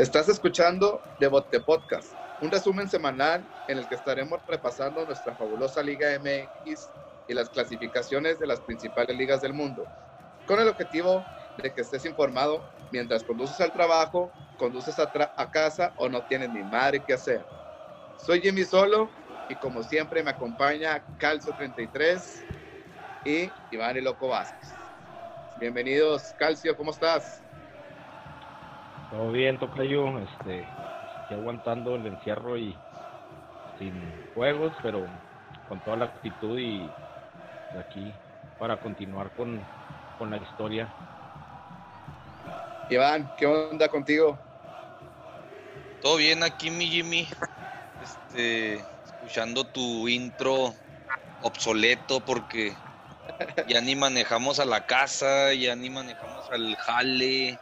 Estás escuchando Devote Podcast, un resumen semanal en el que estaremos repasando nuestra fabulosa Liga MX y las clasificaciones de las principales ligas del mundo, con el objetivo de que estés informado mientras conduces al trabajo, conduces a, casa o no tienes ni madre que hacer. Soy Jimmy Solo y como siempre me acompaña Calcio 33 y Iván y Loco Vázquez. Bienvenidos, Calcio, ¿cómo estás? Todo bien, Tocayo, este, estoy aguantando el encierro y sin juegos, pero con toda la actitud y aquí para continuar con, con la historia. Iván, ¿qué onda contigo? Todo bien aquí, mi Jimmy. Este, escuchando tu intro obsoleto porque ya ni manejamos a la casa, ya ni manejamos al jale.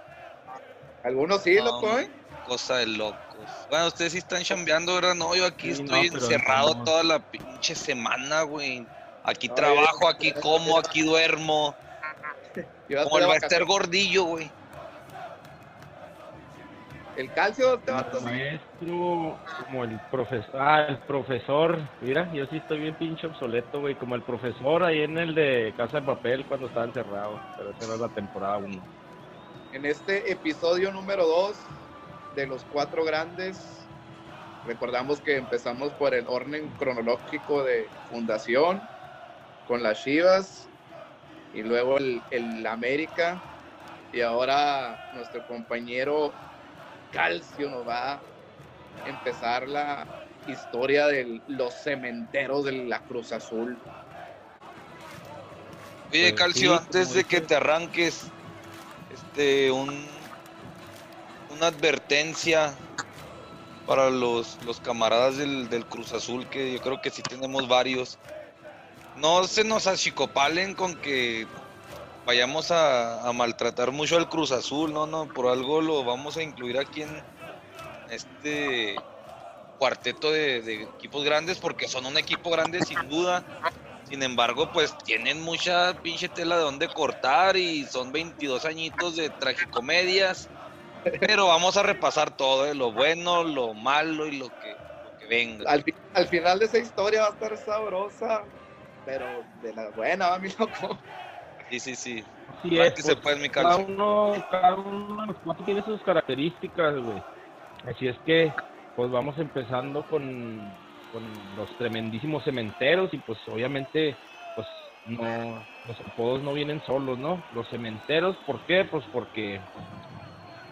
Algunos sí, loco, ¿eh? Cosa de locos. Bueno, ustedes sí están chambeando, ¿verdad? No, yo aquí estoy encerrado toda la pinche semana, güey. Aquí trabajo, aquí como, aquí duermo. Como el estar Gordillo, güey. El calcio te va Maestro, como el profesor, ah, el profesor, mira, yo sí estoy bien pinche obsoleto, güey, como el profesor ahí en el de Casa de Papel cuando estaba encerrado, pero esa era la temporada 1 en este episodio número 2 de los cuatro grandes. Recordamos que empezamos por el orden cronológico de fundación con las Chivas y luego el, el América y ahora nuestro compañero Calcio nos va a empezar la historia de los cementeros de la Cruz Azul. Oye, pues Calcio, antes de que te arranques, este, un, una advertencia para los, los camaradas del, del, Cruz Azul, que yo creo que sí tenemos varios. No se nos achicopalen con que vayamos a, maltratar mucho al Cruz Azul, no, no, por algo lo vamos a incluir aquí en este cuarteto de equipos grandes, porque son un equipo grande sin duda, sin embargo, pues tienen mucha pinche tela de donde cortar y son 22 añitos de tragicomedias. Pero vamos a repasar todo, ¿eh? lo bueno, lo malo y lo que, venga. Al, final de esa historia va a estar sabrosa, pero de la buena, va mi loco. Sí, sí, sí. sí es, se puede, mi cada uno, cada uno de los cuatro tiene sus características, güey. Así es que, pues vamos empezando con con los tremendísimos cementeros y pues obviamente pues no los apodos no vienen solos, ¿no? Los cementeros, ¿por qué? Pues porque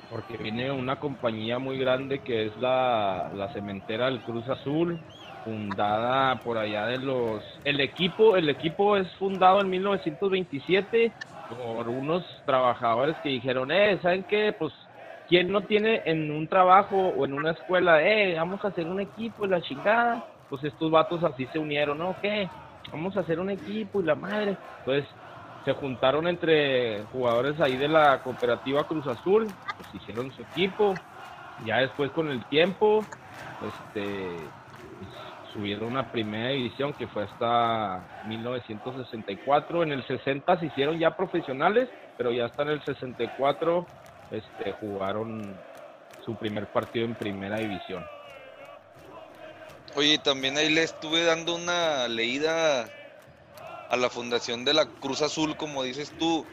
porque viene una compañía muy grande que es la, la cementera del Cruz Azul, fundada por allá de los el equipo, el equipo es fundado en 1927 por unos trabajadores que dijeron, "Eh, ¿saben qué? Pues ¿Quién no tiene en un trabajo o en una escuela, eh, vamos a hacer un equipo y la chingada? Pues estos vatos así se unieron, ¿no? ¿Qué? Vamos a hacer un equipo y la madre. Entonces se juntaron entre jugadores ahí de la cooperativa Cruz Azul, pues hicieron su equipo. Ya después con el tiempo, este, subieron a primera división que fue hasta 1964. En el 60 se hicieron ya profesionales, pero ya hasta en el 64 este, jugaron su primer partido en primera división. Oye, también ahí le estuve dando una leída a la fundación de la Cruz Azul, como dices tú,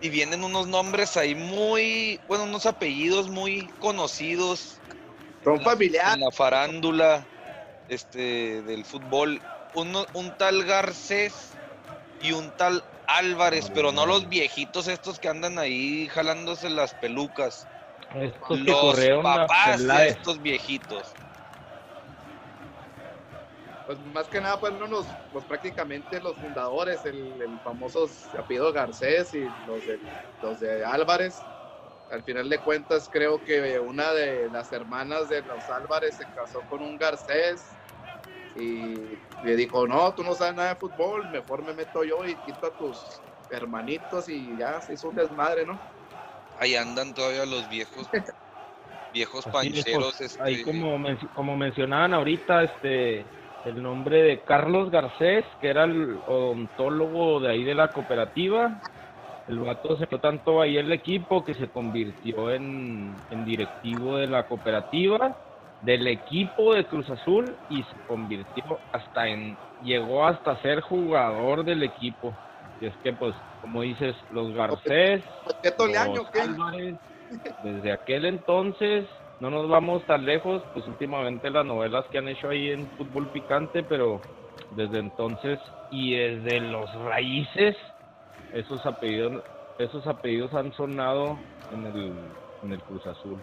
y vienen unos nombres ahí muy, bueno, unos apellidos muy conocidos. Son familiares. En la farándula este, del fútbol. Uno, un tal Garcés y un tal Álvarez, pero no los viejitos estos que andan ahí jalándose las pelucas. Estos los papás de estos viejitos. Pues más que nada fueron los, los prácticamente los fundadores, el, el famoso apellido Garcés y los de, los de Álvarez. Al final de cuentas creo que una de las hermanas de los Álvarez se casó con un Garcés y le dijo, no, tú no sabes nada de fútbol, mejor me meto yo y quito a tus hermanitos y ya se hizo un desmadre, ¿no? Ahí andan todavía los viejos, viejos pancheros. Este... Ahí como, como mencionaban ahorita, este el nombre de Carlos Garcés, que era el odontólogo de ahí de la cooperativa, El vato se fue tanto ahí el equipo que se convirtió en, en directivo de la cooperativa, del equipo de Cruz Azul y se convirtió hasta en, llegó hasta ser jugador del equipo. Y es que, pues, como dices, los Garcés, los Álvarez, desde aquel entonces, no nos vamos tan lejos, pues últimamente las novelas que han hecho ahí en Fútbol Picante, pero desde entonces y desde los raíces, esos apellidos, esos apellidos han sonado en el, en el Cruz Azul.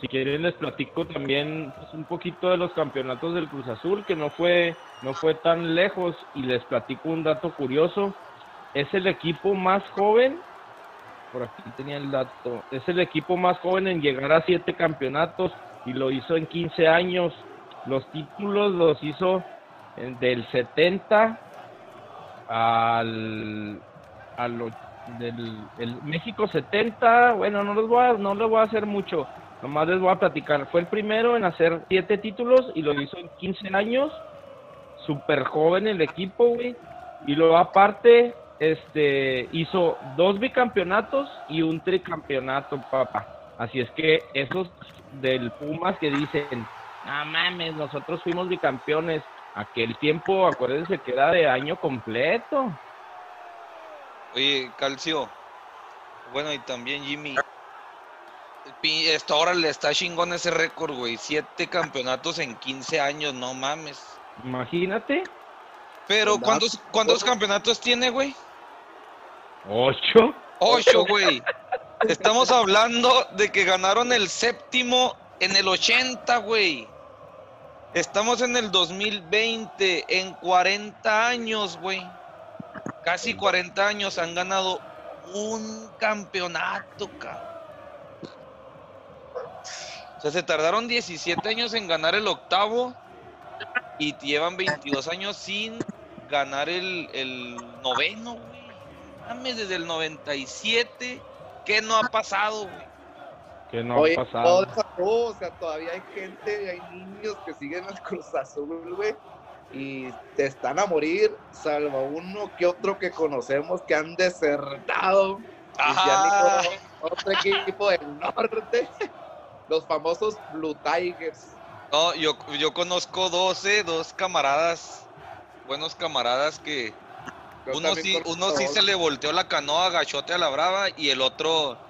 Si quieren les platico también pues, un poquito de los campeonatos del Cruz Azul, que no fue, no fue tan lejos, y les platico un dato curioso. Es el equipo más joven, por aquí tenía el dato, es el equipo más joven en llegar a siete campeonatos y lo hizo en 15 años. Los títulos los hizo del 70 al, al del el México 70, bueno, no les voy a, no voy a hacer mucho, nomás les voy a platicar. Fue el primero en hacer siete títulos y lo hizo en 15 años, súper joven el equipo, güey. Y luego aparte, este, hizo dos bicampeonatos y un tricampeonato, papá. Así es que esos del Pumas que dicen, ah mames, nosotros fuimos bicampeones, aquel tiempo, acuérdense que era de año completo. Oye, Calcio, bueno, y también Jimmy, esto ahora le está chingón ese récord, güey, siete campeonatos en 15 años, no mames. Imagínate. Pero, ¿cuántos, ¿cuántos campeonatos tiene, güey? Ocho. Ocho, güey. Estamos hablando de que ganaron el séptimo en el 80, güey. Estamos en el 2020, en 40 años, güey. Casi 40 años han ganado un campeonato, cabrón. O sea, se tardaron 17 años en ganar el octavo y llevan 22 años sin ganar el, el noveno, güey. Mames, desde el 97, ¿qué no ha pasado, güey? ¿Qué no ha pasado? o sea, todavía hay gente, hay niños que siguen al Cruz Azul, güey. Y te están a morir, salvo uno que otro que conocemos que han desertado. Ajá. Y otro equipo del norte. Los famosos Blue Tigers. No, yo, yo conozco 12, dos camaradas, buenos camaradas que uno sí, uno sí se le volteó la canoa gachote a la brava y el otro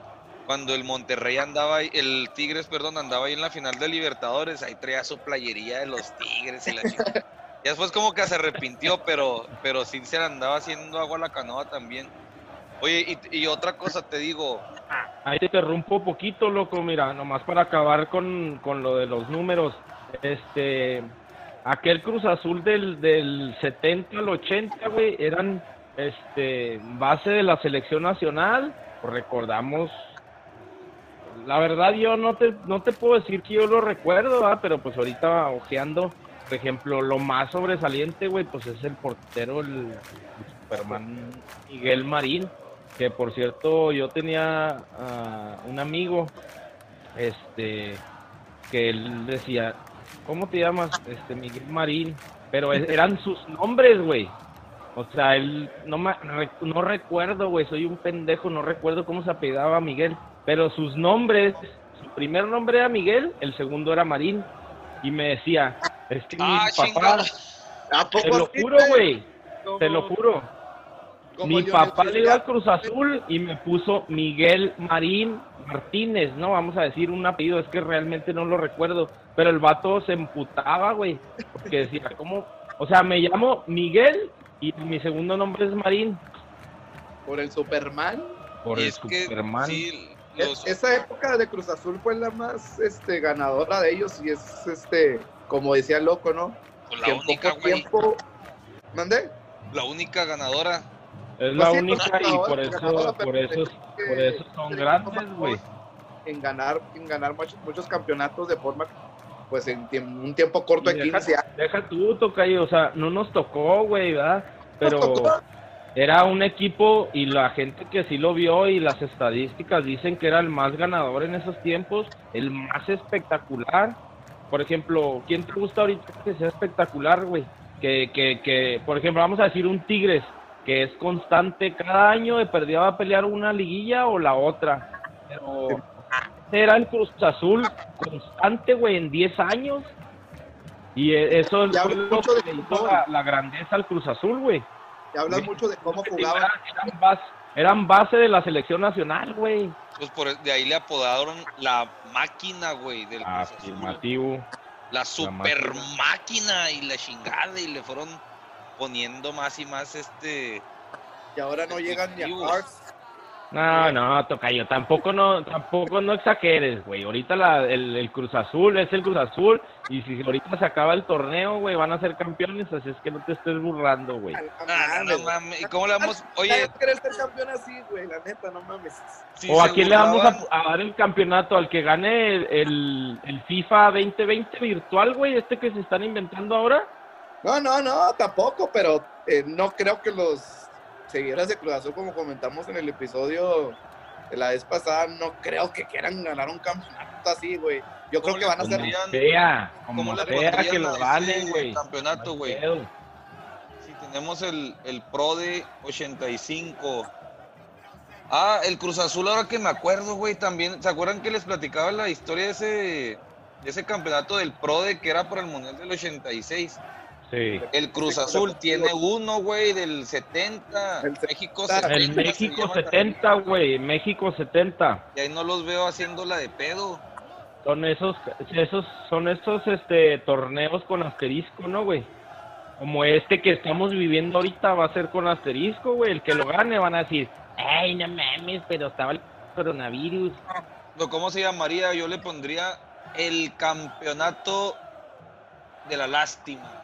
cuando el Monterrey andaba, el Tigres, perdón, andaba ahí en la final de Libertadores, ahí traía su playería de los Tigres y la chica. Y después como que se arrepintió, pero, pero sí se le andaba haciendo agua a la canoa también. Oye, y, y otra cosa te digo. Ahí te interrumpo poquito, loco, mira, nomás para acabar con, con lo de los números. Este, aquel Cruz Azul del, del 70 al 80, güey, eran este base de la selección nacional. Recordamos la verdad yo no te, no te puedo decir que yo lo recuerdo, pero pues ahorita ojeando, por ejemplo, lo más sobresaliente, güey, pues es el portero, el, Superman Miguel Marín, que por cierto yo tenía uh, un amigo, este, que él decía, ¿cómo te llamas? Este, Miguel Marín, pero eran sus nombres, güey. O sea, él no me, no recuerdo, güey, soy un pendejo, no recuerdo cómo se apellidaba Miguel, pero sus nombres, su primer nombre era Miguel, el segundo era Marín. Y me decía, es que ah, mi papá, te lo juro, güey, te lo juro. Mi papá le iba al Cruz Azul y me puso Miguel Marín Martínez, ¿no? Vamos a decir un apellido, es que realmente no lo recuerdo. Pero el vato se emputaba, güey, porque decía, ¿cómo? O sea, me llamo Miguel y mi segundo nombre es Marín. ¿Por el Superman? Por el Superman. sí, esa época de Cruz Azul fue la más este, ganadora de ellos y es, este, como decía el loco, ¿no? Pues la única, güey. Tiempo... ¿Mandé? La única ganadora. Es la única y por eso, por eso, por eso son grandes, güey. En ganar, en ganar muchos, muchos campeonatos de forma, pues en un tiempo corto de 15 años. Deja tú, Tocayo, o sea, no nos tocó, güey, ¿verdad? Pero era un equipo y la gente que sí lo vio y las estadísticas dicen que era el más ganador en esos tiempos, el más espectacular. Por ejemplo, ¿quién te gusta ahorita que sea espectacular, güey? Que, que, que, por ejemplo, vamos a decir un Tigres. Que es constante cada año, de perdida va a pelear una liguilla o la otra. Pero era el Cruz Azul constante, güey, en 10 años. Y e, eso es lo que hizo la, grandeza al Cruz Azul, güey. Y hablas mucho de cómo jugaban. Eran base, de la selección nacional, güey. Pues por de ahí le apodaron la máquina, güey, del Cruz Afirmativo. La super máquina y la chingada y le fueron poniendo más y más este... Y ahora no llegan ni a Hearts no, no, Tocayo, tampoco no, tampoco no exageres, güey. Ahorita la, el, Cruz Azul es el Cruz Azul y si ahorita se acaba el torneo, güey, van a ser campeones, así es que no te estés burlando, güey. No, no, mames. ¿Cómo le vamos? Oye, querer ser campeón así, güey, la neta, no mames. o a quién le vamos a, dar el campeonato al que gane el, el FIFA 2020 virtual, güey, este que se están inventando ahora. No, no, no, tampoco, pero eh, no creo que los seguidores de Cruz Azul, como comentamos en el episodio de la vez pasada, no creo que quieran ganar un campeonato así, güey. Yo creo que van a ser. Sea, como sea que lo valen, güey. Campeonato, güey. Si tenemos el, el Pro de 85. Ah, el Cruz Azul, ahora que me acuerdo, güey, también. ¿Se acuerdan que les platicaba la historia de ese, de ese campeonato del Pro de que era para el Mundial del 86? El Cruz Azul tiene uno, güey, del 70. El México 70. El México 70, güey. México 70. Y ahí no los veo haciéndola de pedo. Son esos, esos, son estos este, torneos con asterisco, ¿no, güey? Como este que estamos viviendo ahorita va a ser con asterisco, güey. El que lo gane van a decir, ay, no mames, pero estaba el coronavirus. ¿Cómo se llamaría? Yo le pondría el campeonato de la lástima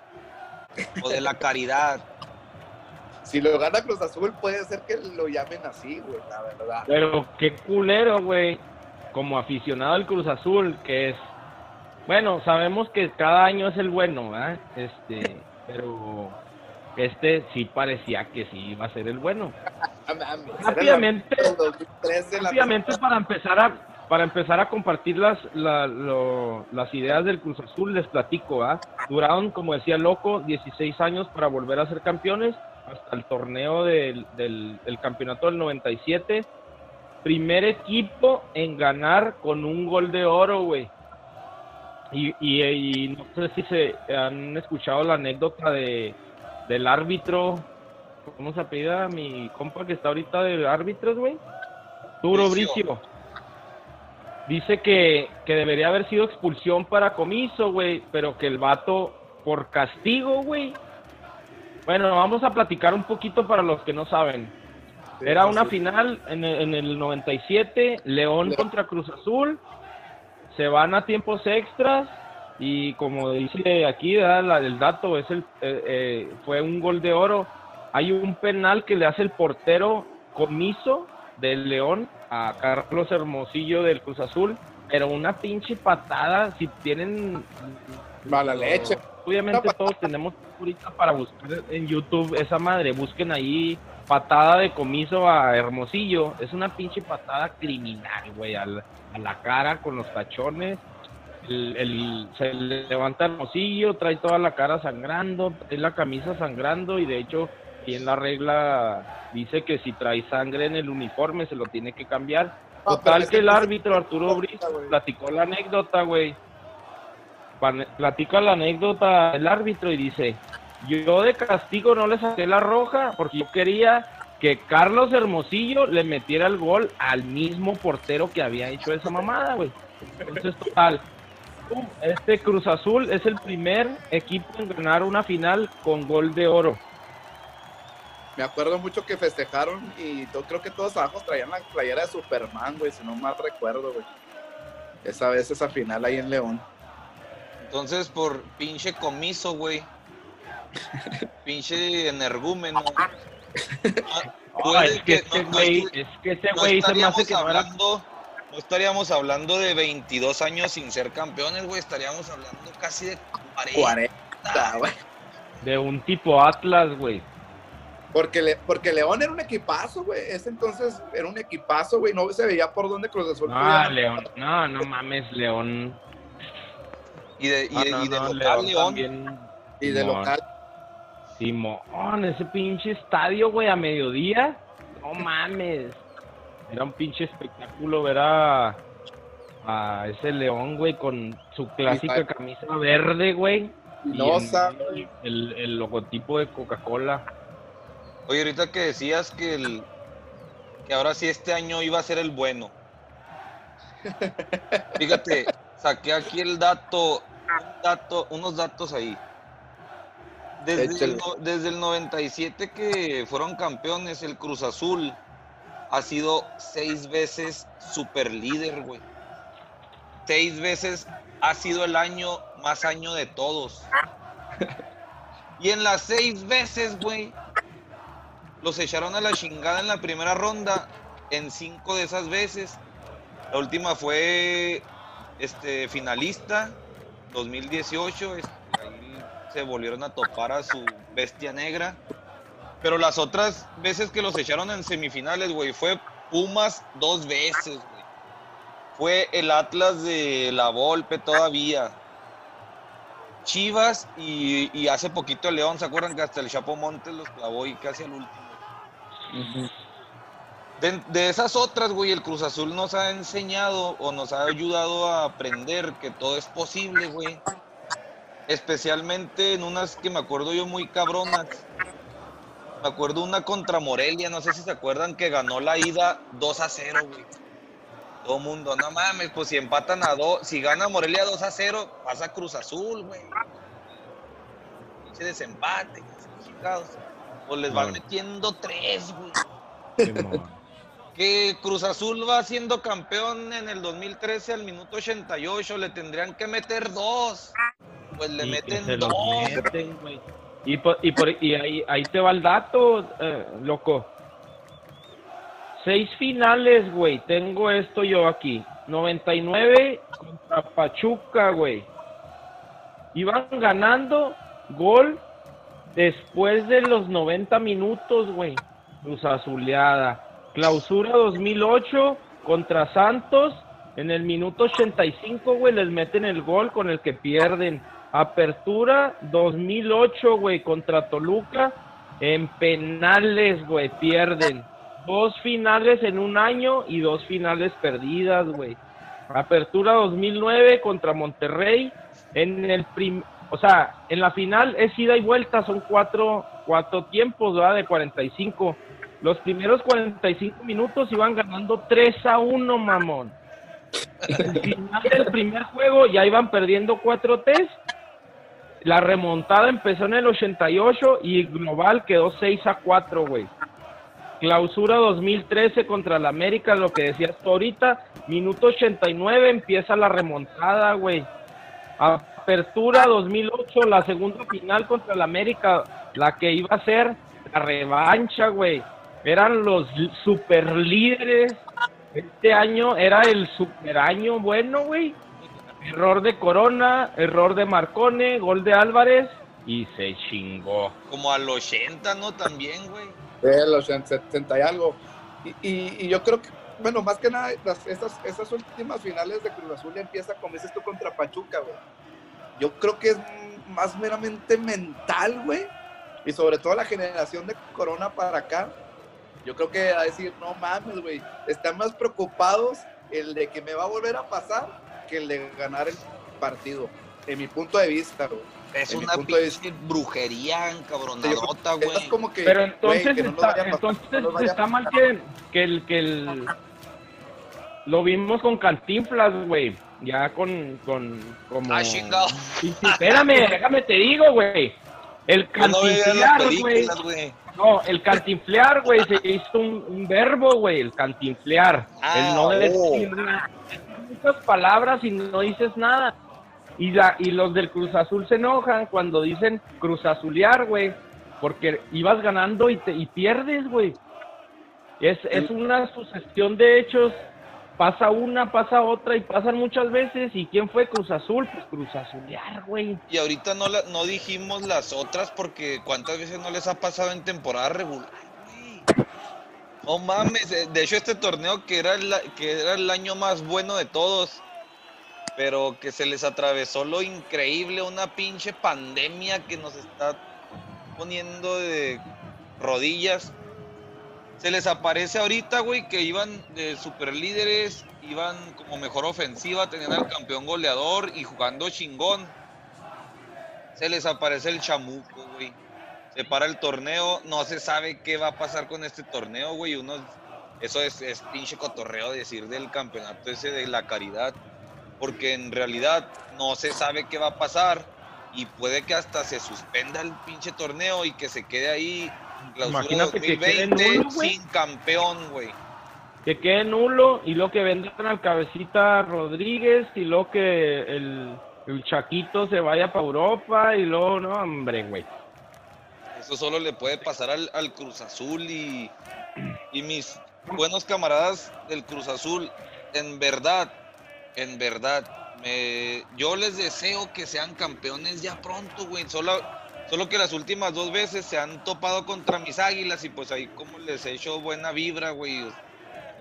o de la caridad. Si lo gana Cruz Azul, puede ser que lo llamen así, güey, la verdad. Pero qué culero, güey, como aficionado al Cruz Azul, que es. Bueno, sabemos que cada año es el bueno, ¿verdad? Este, pero este sí parecía que sí iba a ser el bueno. rápidamente, rápidamente para empezar a para empezar a compartir las, las ideas del Cruz Azul, les platico, ¿ah? Duraron, como decía Loco, 16 años para volver a ser campeones, hasta el torneo del, del, campeonato del 97. Primer equipo en ganar con un gol de oro, güey. Y, y, no sé si se han escuchado la anécdota de, del árbitro. ¿Cómo se apellida mi compa que está ahorita de árbitros, güey? Duro Bricio Dice que, debería haber sido expulsión para comiso, güey, pero que el vato, por castigo, güey. Bueno, vamos a platicar un poquito para los que no saben. Era una final en el, en el 97, León contra Cruz Azul. Se van a tiempos extras y como dice aquí el dato es el eh, eh, fue un gol de oro. Hay un penal que le hace el portero comiso del León a Carlos Hermosillo del Cruz Azul, pero una pinche patada, si tienen mala leche. Obviamente todos tenemos ahorita para buscar en YouTube esa madre, busquen ahí patada de comiso a Hermosillo, es una pinche patada criminal, güey, a, la cara con los tachones. El, se levanta Hermosillo, trae toda la cara sangrando, trae la camisa sangrando y de hecho y en la regla dice que si trae sangre en el uniforme se lo tiene que cambiar. Total que el árbitro Arturo Briz platicó la anécdota, güey. Platica la anécdota el árbitro y dice, yo de castigo no le saqué la roja porque yo quería que Carlos Hermosillo le metiera el gol al mismo portero que había hecho esa mamada, güey. Entonces, total, este Cruz Azul es el primer equipo en ganar una final con gol de oro me acuerdo mucho que festejaron y yo creo que todos abajo traían la playera de Superman, güey, si no mal recuerdo, güey. Esa vez, esa final ahí en León. Entonces, por pinche comiso, güey. pinche energúmeno. Ah, es, que ese güey, es que ese güey se me hace que hablando, no estaríamos hablando de 22 años sin ser campeones, güey. Estaríamos hablando casi de 40. 40 güey. De un tipo Atlas, güey. Porque, le, porque León era un equipazo, güey. Ese entonces era un equipazo, güey. No se veía por dónde Cruz Azul. No, León. No, no mames, León. Y de, y, de local, León. Y de local. Simón, ese pinche estadio, güey, a mediodía. No mames. Era un pinche espectáculo ver a, a ese león, güey, con su clásica camisa verde, güey. No, el, el, el, logotipo de Coca-Cola. Oye, ahorita que decías que el que ahora sí este año iba a ser el bueno. Fíjate, saqué aquí el dato, un dato unos datos ahí. Desde el, desde el 97 que fueron campeones, el Cruz Azul ha sido seis veces super líder, güey. Seis veces ha sido el año más año de todos. Y en las seis veces, güey, los echaron a la chingada en la primera ronda en cinco de esas veces. La última fue este finalista 2018, ahí se volvieron a topar a su bestia negra. Pero las otras veces que los echaron en semifinales, güey, fue Pumas dos veces, güey. Fue el Atlas de la Volpe todavía. Chivas y, hace poquito el León, ¿se acuerdan que hasta el Chapo Montes los clavó y casi al último? De, esas otras, güey, el Cruz Azul nos ha enseñado o nos ha ayudado a aprender que todo es posible, güey. Especialmente en unas que me acuerdo yo muy cabronas. Me acuerdo una contra Morelia, no sé si se acuerdan que ganó la ida 2 a 0, güey. Todo mundo, no mames, pues si empatan a 2, si gana Morelia 2 a 0, pasa Cruz Azul, güey. Ese desempate, chingados. Pues les van metiendo tres, güey. que Cruz Azul va siendo campeón en el 2013 al minuto 88, le tendrían que meter dos. Pues le meten dos. y, por, y, por, y ahí, ahí te va el dato, eh, loco. Seis finales, güey. Tengo esto yo aquí. 99 contra Pachuca, güey. Iban ganando gol Después de los 90 minutos, güey, Cruz Azuleada. Clausura 2008 contra Santos. En el minuto 85, güey, les meten el gol con el que pierden. Apertura 2008, güey, contra Toluca. En penales, güey, pierden. Dos finales en un año y dos finales perdidas, güey. Apertura 2009 contra Monterrey. En el primer o sea, en la final es ida y vuelta, son cuatro, cuatro tiempos, ¿verdad? De 45. Los primeros 45 minutos iban ganando 3 a 1, mamón. El final del primer juego ya iban perdiendo 4 T's. La remontada empezó en el 88 y global quedó 6 a 4, güey. Clausura 2013 contra el América, lo que decías tú ahorita. Minuto 89 empieza la remontada, güey. Apertura 2008, la segunda final contra el América, la que iba a ser la revancha, güey. Eran los super líderes. Este año era el super año bueno, güey. Error de Corona, error de Marcone, gol de Álvarez y se chingó. Como al 80, ¿no? También, güey. Sí, los 70 y algo. Y, yo creo que, bueno, más que nada, las, estas, estas últimas finales de Cruz Azul empieza, como dices tú, contra Pachuca, güey yo creo que es más meramente mental, güey. Y sobre todo la generación de Corona para acá. Yo creo que a decir, no mames, güey. Están más preocupados el de que me va a volver a pasar que el de ganar el partido. En mi punto de vista, güey. Es una pinche brujería encabronadota, güey. como que, Pero entonces, está, entonces está mal que, que, el, que el... Lo vimos con Cantinflas, güey ya con, con como... Ah, chingado. espérame, déjame te digo, güey. El cantinflear, güey. No, el cantinflear, güey, se hizo un, verbo, güey, el cantinflear. el no ah, decir oh. nada. Muchas palabras y no dices nada. Y, la, y los del Cruz Azul se enojan cuando dicen Cruz Azulear, güey, porque ibas ganando y, te, y pierdes, güey. Es, es una sucesión de hechos pasa una, pasa otra y pasan muchas veces. ¿Y quién fue Cruz Azul? Pues Cruz Azulear, güey. Y ahorita no, la, no dijimos las otras porque cuántas veces no les ha pasado en temporada regular, güey. No mames, de hecho este torneo que era, el, que era el año más bueno de todos, pero que se les atravesó lo increíble, una pinche pandemia que nos está poniendo de rodillas. Se les aparece ahorita, güey, que iban de super líderes, iban como mejor ofensiva, tenían al campeón goleador y jugando chingón. Se les aparece el chamuco, güey. Se para el torneo, no se sabe qué va a pasar con este torneo, güey. Uno, eso es, es pinche cotorreo decir del campeonato ese de la caridad, porque en realidad no se sabe qué va a pasar y puede que hasta se suspenda el pinche torneo y que se quede ahí clausura 2020 sin campeón, güey. Que quede nulo y lo que vendan al cabecita Rodríguez y lo que el, el Chaquito se vaya para Europa y luego, no, hombre, güey. Eso solo le puede pasar al, al Cruz Azul y, y mis buenos camaradas del Cruz Azul, en verdad, en verdad, me, yo les deseo que sean campeones ya pronto, güey. Solo, solo que las últimas dos veces se han topado contra mis águilas y pues ahí como les he hecho buena vibra, güey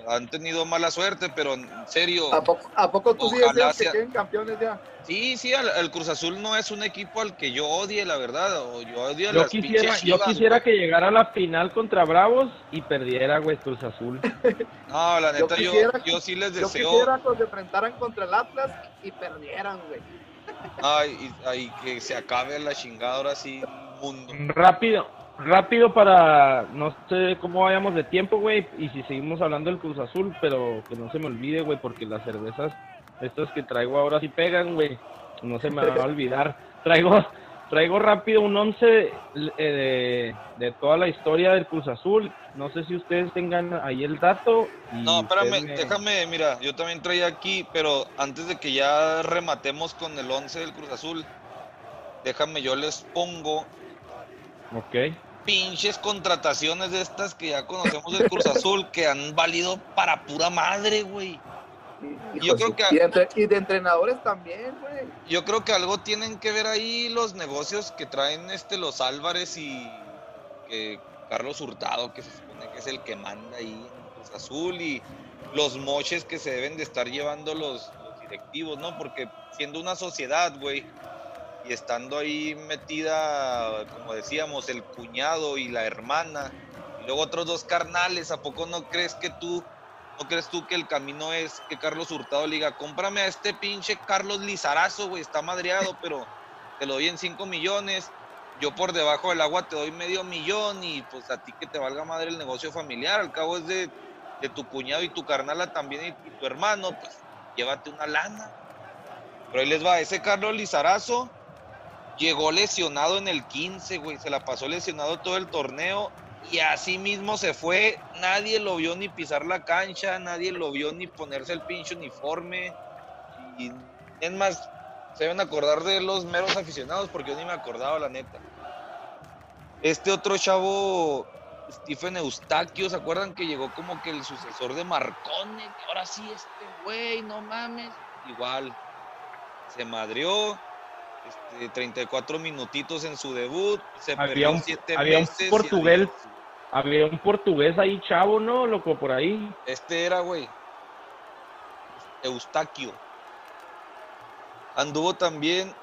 han tenido mala suerte, pero en serio. ¿A poco, a poco tú sí deseas que queden campeones ya? Sí, sí, el, Cruz Azul no es un equipo al que yo odie, la verdad. O yo odio yo quisiera, yo quisiera que llegara a la final contra Bravos y perdiera, güey, Cruz Azul. no, la neta, yo, yo, sí les deseo. Yo quisiera que se enfrentaran contra el Atlas y perdieran, güey. Ay, y, que se acabe la chingada ahora sí, mundo. Rápido, rápido para, no sé cómo vayamos de tiempo, güey, y si seguimos hablando del Cruz Azul, pero que no se me olvide, güey, porque las cervezas, estas que traigo ahora sí pegan, güey, no se me va a olvidar. Traigo, traigo rápido un once eh, de, toda la historia del Cruz Azul, no sé si ustedes tengan ahí el dato. no, espérame, déjame, mira, yo también traía aquí, pero antes de que ya rematemos con el once del Cruz Azul, déjame, yo les pongo Ok pinches contrataciones de estas que ya conocemos del Cruz Azul que han valido para pura madre, güey. Yo creo que y, de entrenadores también, güey. Yo creo que algo tienen que ver ahí los negocios que traen este los Álvarez y que Carlos Hurtado, que se supone que es el que manda ahí en Cruz Azul y los moches que se deben de estar llevando los, los directivos, ¿no? Porque siendo una sociedad, güey, y estando ahí metida, como decíamos, el cuñado y la hermana, y luego otros dos carnales, ¿a poco no crees que tú, no crees tú que el camino es que Carlos Hurtado le diga, cómprame a este pinche Carlos Lizarazo, güey, está madreado, pero te lo doy en 5 millones, yo por debajo del agua te doy medio millón y pues a ti que te valga madre el negocio familiar, al cabo es de, de tu cuñado y tu carnala también y, tu hermano, pues llévate una lana. Pero ahí les va, ese Carlos Lizarazo Llegó lesionado en el 15, güey. Se la pasó lesionado todo el torneo. Y así mismo se fue. Nadie lo vio ni pisar la cancha. Nadie lo vio ni ponerse el pinche uniforme. Y es más, se deben acordar de los meros aficionados porque yo ni me acordaba, la neta. Este otro chavo, Stephen Eustaquio, ¿se acuerdan que llegó como que el sucesor de Marcone? Que ahora sí, este güey, no mames. Igual, se madrió 34 este, minutitos en su debut, se había un, había un portugués, había un portugués ahí chavo, ¿no? Loco, por ahí. Este era, güey. Eustaquio. Anduvo también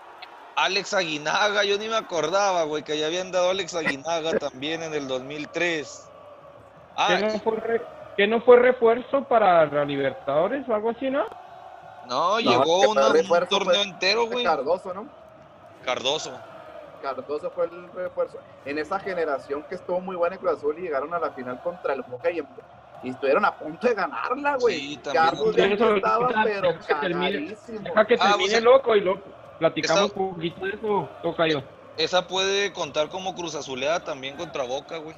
Alex Aguinaga, yo ni me acordaba, güey, que ya habían dado Alex Aguinaga también en el 2003. Ah, ¿Que, no fue no fue refuerzo para la Libertadores o algo así, no? No, llegó un torneo entero, güey. Cardoso, ¿no? Cardoso. Cardoso fue el refuerzo. En esa generación que estuvo muy buena en Cruz Azul y llegaron a la final contra el Boca y, estuvieron a punto de ganarla, güey. Sí, Carlos ya estaba, pero que termine, deja que ah, termine loco y lo platicamos un poquito de eso, toca yo. Esa puede contar como Cruz Azuleada también contra Boca, güey.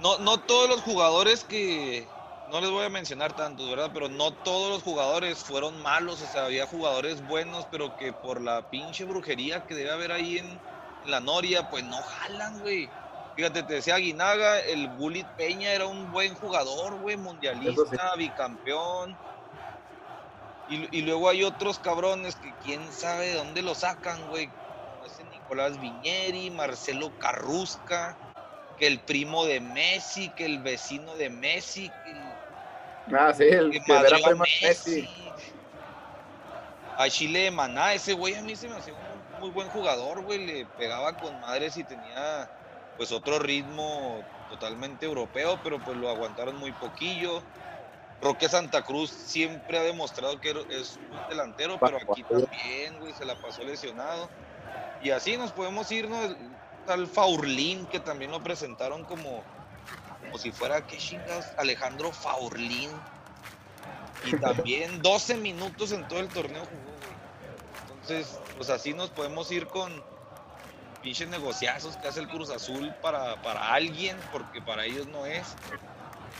No, no todos los jugadores que, no les voy a mencionar tantos, ¿verdad? Pero no todos los jugadores fueron malos, o sea, había jugadores buenos, pero que por la pinche brujería que debe haber ahí en, la Noria, pues no jalan, güey. Fíjate, te decía Aguinaga, el Bullet Peña era un buen jugador, güey, mundialista, bicampeón. Y, luego hay otros cabrones que quién sabe de dónde lo sacan, güey. Como ese Nicolás Viñeri, Marcelo Carrusca, que el primo de Messi, que el vecino de Messi, que Ah, sí, el que, era Messi. A Chile de Maná, ese güey a mí se me hace un muy buen jugador, güey, le pegaba con madres y tenía pues otro ritmo totalmente europeo, pero pues lo aguantaron muy poquillo. Roque Santa Cruz siempre ha demostrado que es un delantero, pero aquí también, güey, se la pasó lesionado. Y así nos podemos irnos al Faurlín, que también lo presentaron como, como si fuera, ¿qué chingados? Alejandro Faurlín. Y también 12 minutos en todo el torneo jugó, güey. Entonces, pues así nos podemos ir con pinches negociazos que hace el Cruz Azul para, para alguien, porque para ellos no es.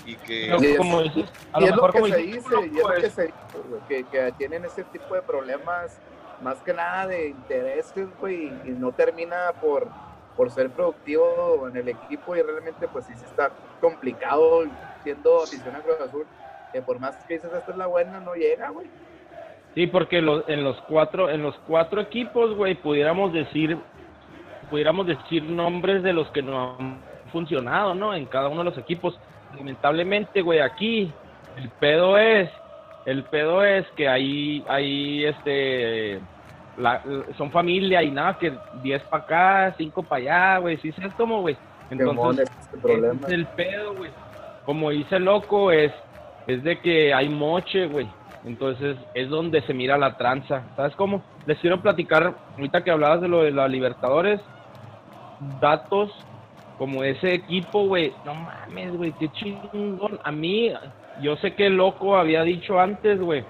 Y que. como dices, y es lo que se dice, y es lo que se dice, que tienen ese tipo de problemas más que nada de intereses, güey, y no termina por, por ser productivo en el equipo y realmente pues sí se está complicado siendo aficionado a Cruz Azul, que por más que dices esta es la buena, no llega, güey. Sí, porque en los cuatro, en los cuatro equipos, güey, pudiéramos decir, pudiéramos decir nombres de los que no han funcionado, ¿no? En cada uno de los equipos. Lamentablemente, güey, aquí el pedo es el pedo es que ahí, ahí este, son familia y nada, que 10 para acá, 5 para allá, güey, sí es como, güey. Entonces, este es el pedo, güey. Como dice loco, es, es de que hay moche, güey. Entonces es donde se mira la tranza. ¿Sabes cómo? Les quiero platicar, ahorita que hablabas de lo de la Libertadores, datos como ese equipo, güey. No mames, güey, qué chingón. A mí, yo sé que el loco había dicho antes, güey,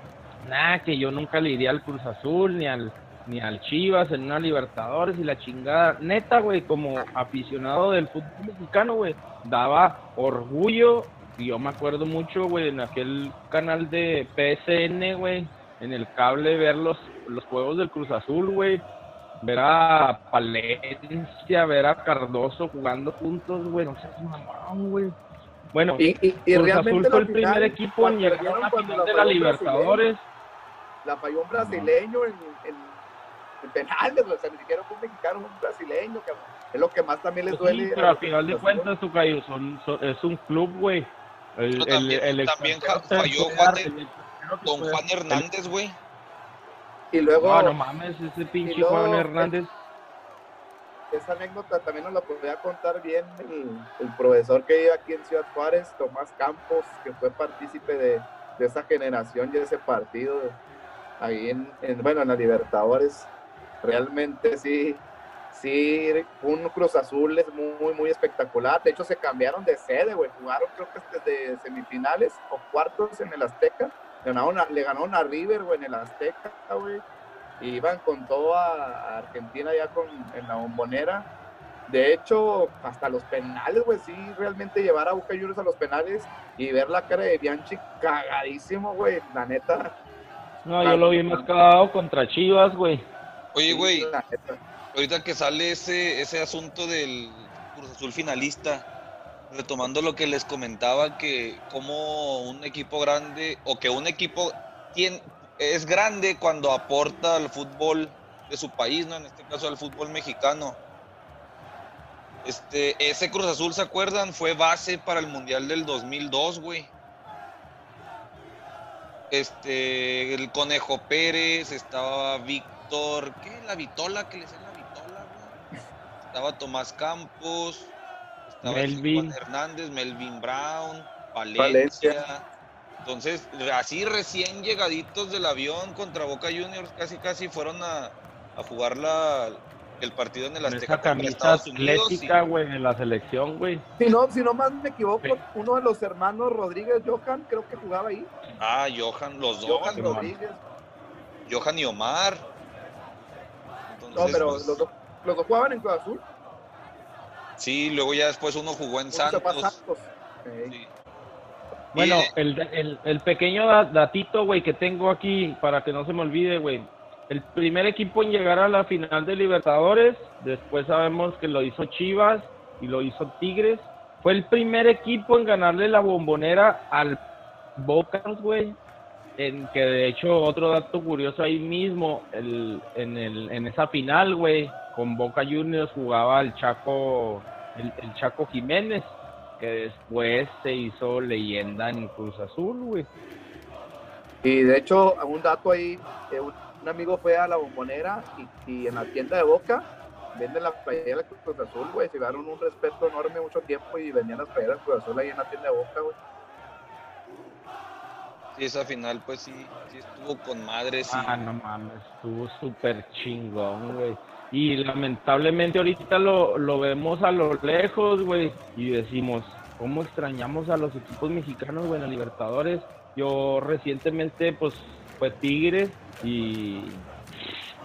nada, que yo nunca le iría al Cruz Azul ni al ni al Chivas en una Libertadores y la chingada. Neta, güey, como aficionado del fútbol mexicano, güey, daba orgullo. Y yo me acuerdo mucho, güey, en aquel canal de PSN, güey, en el cable, ver los, los juegos del Cruz Azul, güey. Ver a Palencia, ver a Cardoso jugando juntos, güey. No sé, mamón, güey. Bueno, y, Cruz Azul fue el primer equipo en llegar a la final de la Libertadores. La falló un brasileño en, en, penales, o sea, ni siquiera fue un mexicano, un brasileño, que es lo que más también les duele. pero al final de cuentas, tu son, es un club, güey. El, también, también falló Juan, don Juan Hernández, güey. Y luego. No, no mames, ese pinche Juan Hernández esa anécdota también nos la podría contar bien el, profesor que vive aquí en Ciudad Juárez, Tomás Campos, que fue partícipe de, esa generación y de ese partido ahí en, bueno, en la Libertadores. Realmente sí, sí, un Cruz Azul es muy, muy espectacular. De hecho, se cambiaron de sede, güey. Jugaron creo que desde semifinales o cuartos en el Azteca. le ganaron a River, güey, en el Azteca, güey y iban con todo a, Argentina ya con, en la bombonera. De hecho, hasta los penales, güey, sí, realmente llevar a Boca Juniors a los penales y ver la cara de Bianchi cagadísimo, güey, la neta. No, yo lo vi más cagado contra Chivas, güey. Oye, güey, ahorita que sale ese, ese asunto del Cruz Azul finalista, retomando lo que les comentaba, que como un equipo grande, o que un equipo tiene, es grande cuando aporta al fútbol de su país, ¿no? En este caso al fútbol mexicano. Este, ese Cruz Azul, ¿se acuerdan? Fue base para el Mundial del 2002, güey. Este, el Conejo Pérez, estaba Víctor, ¿qué? La Vitola, que le decían la Vitola, güey. Estaba Tomás Campos, estaba Melvin. Juan Hernández, Melvin Brown, Valencia. Entonces, así recién llegaditos del avión contra Boca Juniors, casi casi fueron a, a jugar la, el partido en el Azteca Estados Unidos. atlética, güey, en la selección, güey. Si no, si no más me equivoco, uno de los hermanos Rodríguez, Johan, creo que jugaba ahí. Ah, Johan, los dos. Johan Rodríguez. Johan y Omar. No, pero pues, los, dos, los dos jugaban en Cruz Azul. Sí, luego ya después uno jugó en Santos. Santos. Sí. Bueno, el, el, pequeño datito, güey, que tengo aquí para que no se me olvide, güey. El primer equipo en llegar a la final de Libertadores, después sabemos que lo hizo Chivas y lo hizo Tigres. Fue el primer equipo en ganarle la bombonera al Boca, güey. En que de hecho, otro dato curioso ahí mismo, el, en, el, en esa final, güey, con Boca Juniors jugaba el Chaco, el Chaco Jiménez que después se hizo leyenda en Cruz Azul, güey. Y de hecho, un dato ahí, eh, un amigo fue a la bombonera y, y en la tienda de Boca venden la playera Cruz Azul, güey. Se dieron un respeto enorme mucho tiempo y vendían las playeras Cruz Azul ahí en la tienda de Boca, güey. Sí, esa final, pues sí, sí estuvo con madres. Ah, no mames, estuvo súper chingón, güey. Y lamentablemente ahorita lo, lo vemos a lo lejos, güey, y decimos, ¿cómo extrañamos a los equipos mexicanos, güey, en la Libertadores? Yo recientemente, pues, fue Tigres y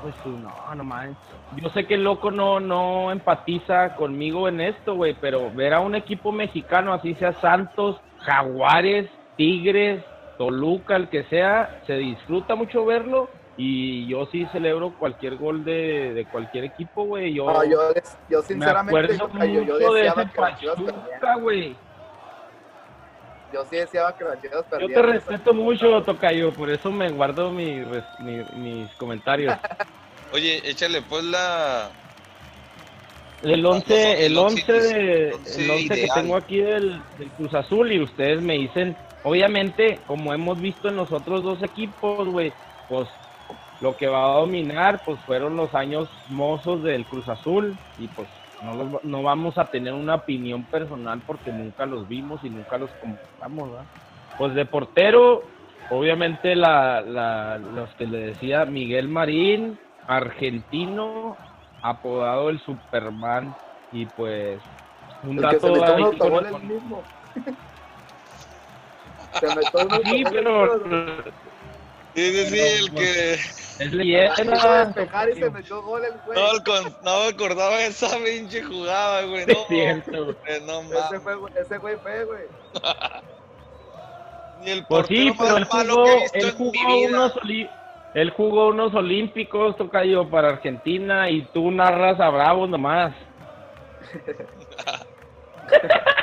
pues no, no mames. Yo sé que el loco no, no empatiza conmigo en esto, güey, pero ver a un equipo mexicano, así sea Santos, Jaguares, Tigres, Toluca, el que sea, se disfruta mucho verlo y yo sí celebro cualquier gol de, de cualquier equipo, güey. Yo, No, yo, yo sinceramente, me acuerdo yo, yo de deseaba ese que. Pachuca, güey. Yo sí deseaba que las Chivas Yo te respeto mucho, Tocayo, por eso me guardo mi mis comentarios. Oye, échale pues la. El Los 11, el once 11, de, el once el 11 que tengo aquí del, del Cruz Azul y ustedes me dicen, obviamente, como hemos visto en los otros dos equipos, güey, pues lo que va a dominar, pues fueron los años mozos del Cruz Azul y pues no, los- no vamos a tener una opinión personal porque nunca los vimos y nunca los compramos, ¿verdad? Pues de portero, obviamente la, la- los que le decía Miguel Marín, argentino, apodado el Superman y pues un El que se dato mismo. Se metió Sí, pero. Sí, sí, sí, el que. es Quiso leyenda. despejar y se metió gol el güey. No, el con- no me acordaba de esa pinche jugada, güey. Es No, cierto, güey. eh, no Ese mames. fue, ese güey fue, güey. Ni el Pues sí, pero él jugó, él jugó unos él jugó unos olímpicos, tocayo, para Argentina y tú narras a Bravos nomás.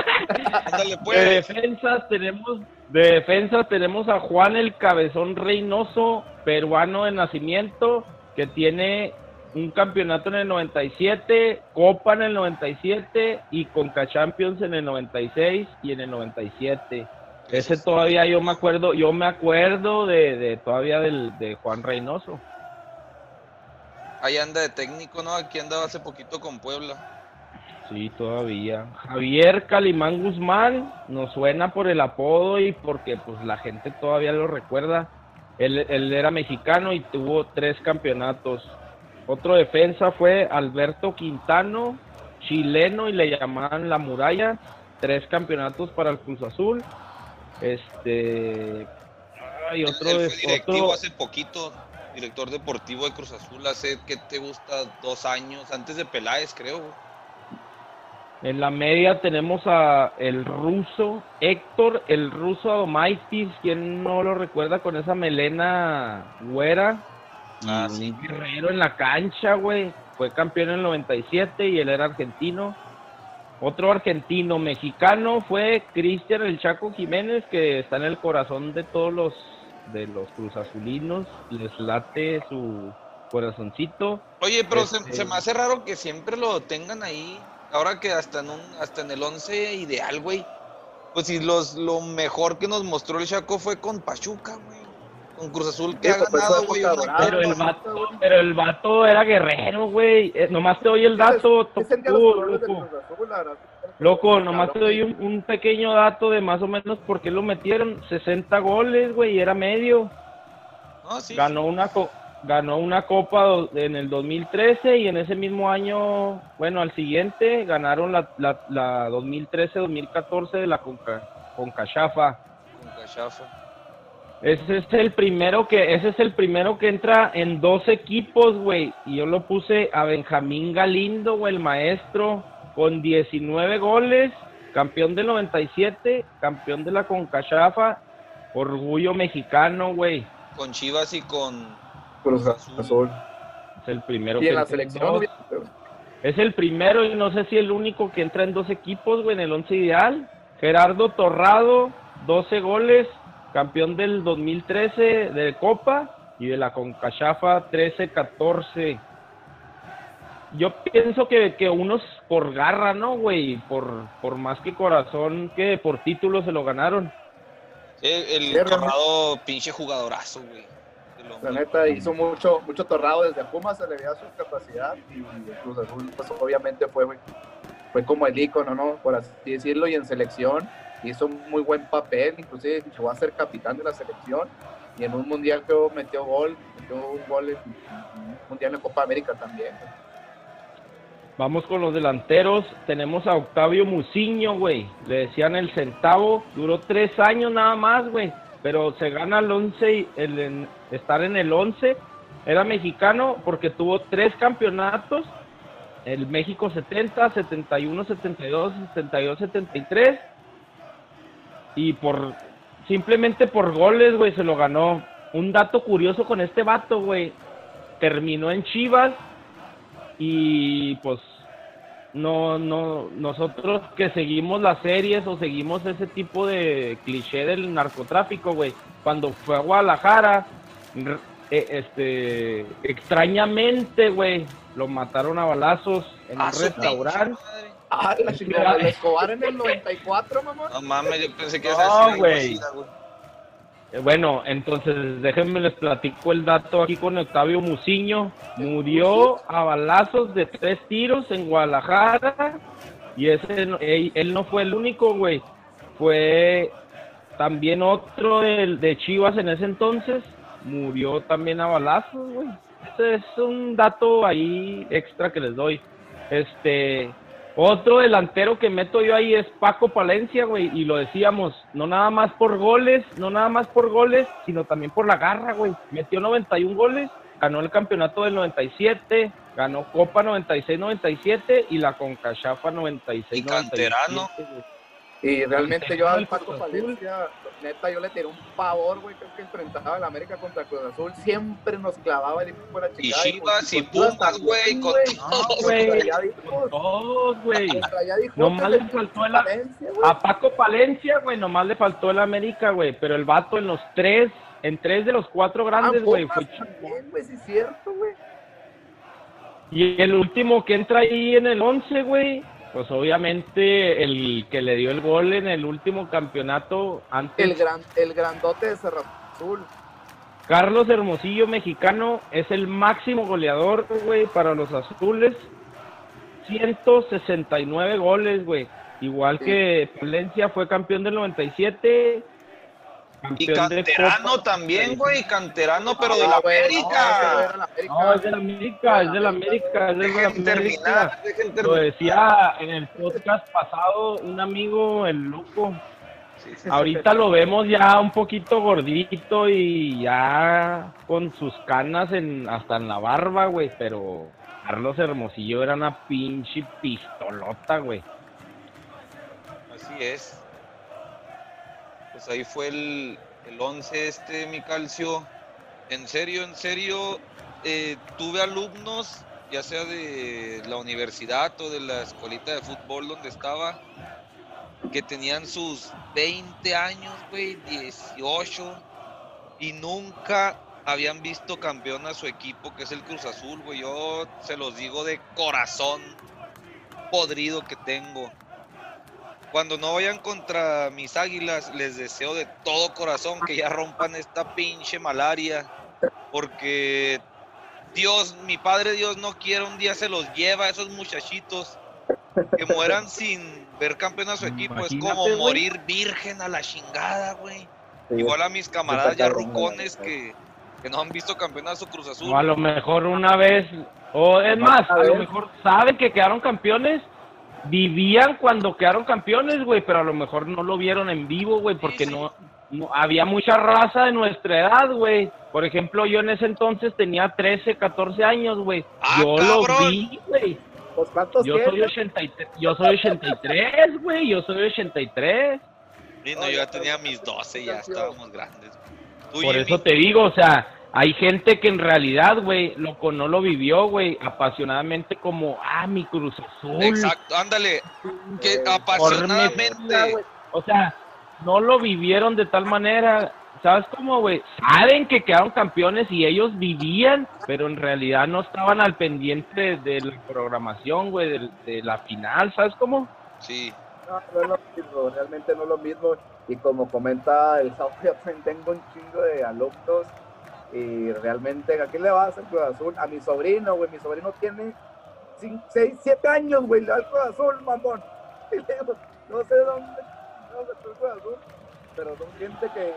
Ándale, De pues. defensas tenemos, de tenemos a Juan el Cabezón Reynoso, peruano de nacimiento, que tiene un campeonato en el 97, Copa en el 97 y Conca Champions en el 96 y en el 97. Ese todavía yo me acuerdo, yo me acuerdo de, de todavía del, de Juan Reynoso. Ahí anda de técnico, ¿no? Aquí andaba hace poquito con Puebla. Sí, todavía. Javier Calimán Guzmán nos suena por el apodo y porque pues la gente todavía lo recuerda. Él, él era mexicano y tuvo tres campeonatos. Otro defensa fue Alberto Quintano, chileno y le llamaban La Muralla. Tres campeonatos para el Cruz Azul. Este. Hay otro. él de- fue directivo otro- hace poquito, director deportivo de Cruz Azul hace, ¿qué te gusta? Dos años, antes de Peláez, creo. En la media tenemos a el ruso Héctor, el ruso Adomaitis, quien no lo recuerda con esa melena güera. Ah, sí. Un guerrero en la cancha, güey. Fue campeón en el 97 y él era argentino. Otro argentino mexicano fue Cristian el Chaco Jiménez, que está en el corazón de todos los de los cruzazulinos. Les late su corazoncito. Oye, pero se, Este- se me hace raro que siempre lo tengan ahí. Ahora que hasta en un, hasta en el 11 ideal, güey. Pues si los, lo mejor que nos mostró el Chaco fue con Pachuca, güey. Con Cruz Azul que Sí, ha pues, ganado, güey. una Pero el vato, pero el vato era guerrero, güey. Eh, nomás te doy el dato, Sí tú, loco. Loco, nomás te doy un, un pequeño dato de más o menos por qué lo metieron. 60 goles, güey, y era medio. No, sí. Ganó una co- ganó una copa en el 2013 y en ese mismo año, bueno, al siguiente ganaron la, la, la 2013-2014 de la Conca, Concachafa. Con Cachafa. Ese es el primero que, ese es el primero que entra en dos equipos, güey. Y yo lo puse a Benjamín Galindo, güey, el maestro, con 19 goles, campeón del 97, campeón de la Concachafa, orgullo mexicano, güey. Con Chivas y con. Cruz Azul. Es el primero Y en la selección, Es el primero y no sé si el único que entra en dos equipos, güey, en el once ideal. Gerardo Torrado, 12 goles, campeón del 2013 de Copa y de la Concachafa 13-14. Yo pienso que, que unos por garra, ¿no, güey? Por, por más que corazón, que por título se lo ganaron. El realmente. Torrado, pinche jugadorazo, güey. La neta hizo mucho, mucho torrado desde Pumas, se le veía su capacidad y Cruz pues obviamente fue, fue como el ícono, ¿no? Por así decirlo, y en selección hizo muy buen papel, inclusive llegó a ser capitán de la selección y en un mundial que metió gol, metió un gol en un mundial en Copa América también. Vamos con los delanteros. Tenemos a Octavio Muciño, güey. Le decían el centavo. Duró tres años nada más, güey. Pero se gana el 11, el, estar en el 11. Era mexicano porque tuvo tres campeonatos. El México 70, 71, 72, 72, 73. Y por simplemente por goles, güey, se lo ganó. Un dato curioso con este vato, güey. Terminó en Chivas y pues no, no, nosotros que seguimos las series o seguimos ese tipo de cliché del narcotráfico, güey, cuando fue a Guadalajara, eh, este, extrañamente, güey, lo mataron a balazos en un restaurante. Ah, la chingada, Escobar en el 94, mamá. No mames, yo pensé que no, güey. Eh, bueno, entonces déjenme les platico el dato aquí con Octavio Muciño. Murió a balazos de tres tiros en Guadalajara y ese él, no fue el único, güey. Fue también otro de, de Chivas en ese entonces. Murió también a balazos, güey. Ese es un dato ahí extra que les doy. Este, otro delantero que meto yo ahí es Paco Palencia, güey, y lo decíamos, no nada más por goles, no nada más por goles, sino también por la garra, güey. Metió 91 goles, ganó el campeonato del 97, ganó Copa 96-97 y la Concachafa 96-97. Y canterano. Y realmente yo al Paco Palencia, neta, yo le tiré un pavor, güey, creo que enfrentaba el América contra Cruz Azul, siempre nos clavaba el equipo de la chica. Y Chivas y Pumas, güey, con todos, güey. Nomás le faltó el... A Paco Palencia, güey, nomás le faltó el América, güey, pero el vato en los tres, en tres de los cuatro grandes, güey, fue güey, sí es cierto, güey. Y el último que entra ahí en el once, güey, pues obviamente el que le dio el gol en el último campeonato antes. El, gran, el grandote de Cerro Azul. Carlos Hermosillo, mexicano, es el máximo goleador, güey, para los azules. 169 goles, güey. Igual que Valencia fue campeón del 97, y canterano también, güey, canterano, pero de la América. No, es de la América, es de la América, es de la América. Lo decía en el podcast pasado un amigo, el loco. Ahorita lo vemos ya un poquito gordito y ya con sus canas en hasta en la barba, güey, pero Carlos Hermosillo era una pinche pistolota, güey. Así es. Pues ahí fue el, el 11 este, mi calcio. En serio, en serio, eh, tuve alumnos, ya sea de la universidad o de la escuelita de fútbol donde estaba, que tenían sus 20 años, güey, 18, y nunca habían visto campeón a su equipo, que es el Cruz Azul, güey. Yo se los digo de corazón podrido que tengo cuando no vayan contra mis águilas, les deseo de todo corazón que ya rompan esta pinche malaria. Porque Dios, mi Padre Dios no quiere, un día se los lleva a esos muchachitos que mueran sin ver campeón a su equipo. es como morir virgen a la chingada, güey. Igual a mis camaradas ya rucones que, que, no han visto campeón a su Cruz Azul. O a lo mejor una vez, o es más, a lo mejor saben que quedaron campeones vivían cuando quedaron campeones, güey, pero a lo mejor no lo vieron en vivo, güey, porque No, había mucha raza de nuestra edad, güey. Por ejemplo, yo en ese entonces tenía 13, 14 años, güey. Ah, yo lo vi, güey. Pues, yo soy, 83, yo soy 83, güey, yo soy 83. Sí, no, yo ya tenía mis 12, ya estábamos grandes. Por eso te digo, o sea, hay gente que en realidad, güey, loco, no lo vivió, güey, apasionadamente como, ah, mi Cruz Azul. Exacto, ándale, que apasionadamente. o sea, no lo vivieron de tal manera, ¿sabes cómo, güey? Saben que quedaron campeones y ellos vivían, pero en realidad no estaban al pendiente de la programación, güey, de, la final, ¿sabes cómo? Sí. No, no es lo mismo, realmente no es lo mismo. Y como comenta el South tengo un chingo de alumnos Y realmente, ¿a quién le vas al Cruz Azul? A mi sobrino, güey. Mi sobrino tiene 6, 7 años, güey. Le da al Cruz Azul, mamón. No sé dónde, no sé el Cruz Azul, pero son gente que,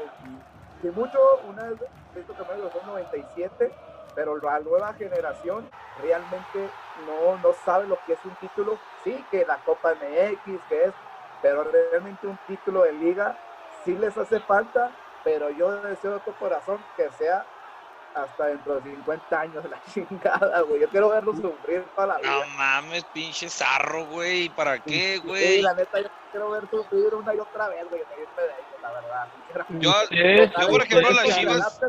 que mucho, una vez visto que me son 97, pero la nueva generación realmente no, no sabe lo que es un título. Sí, que la Copa MX, que es, pero realmente un título de liga sí les hace falta, pero yo deseo de tu corazón que sea hasta dentro de 50 años la chingada, güey. Yo quiero verlo sufrir toda la vida. No mames, pinche zarro, güey. ¿Para qué, güey? Sí, la neta, yo quiero ver sufrir una y otra vez, güey. la verdad. Yo, yo, por ejemplo, a las chivas.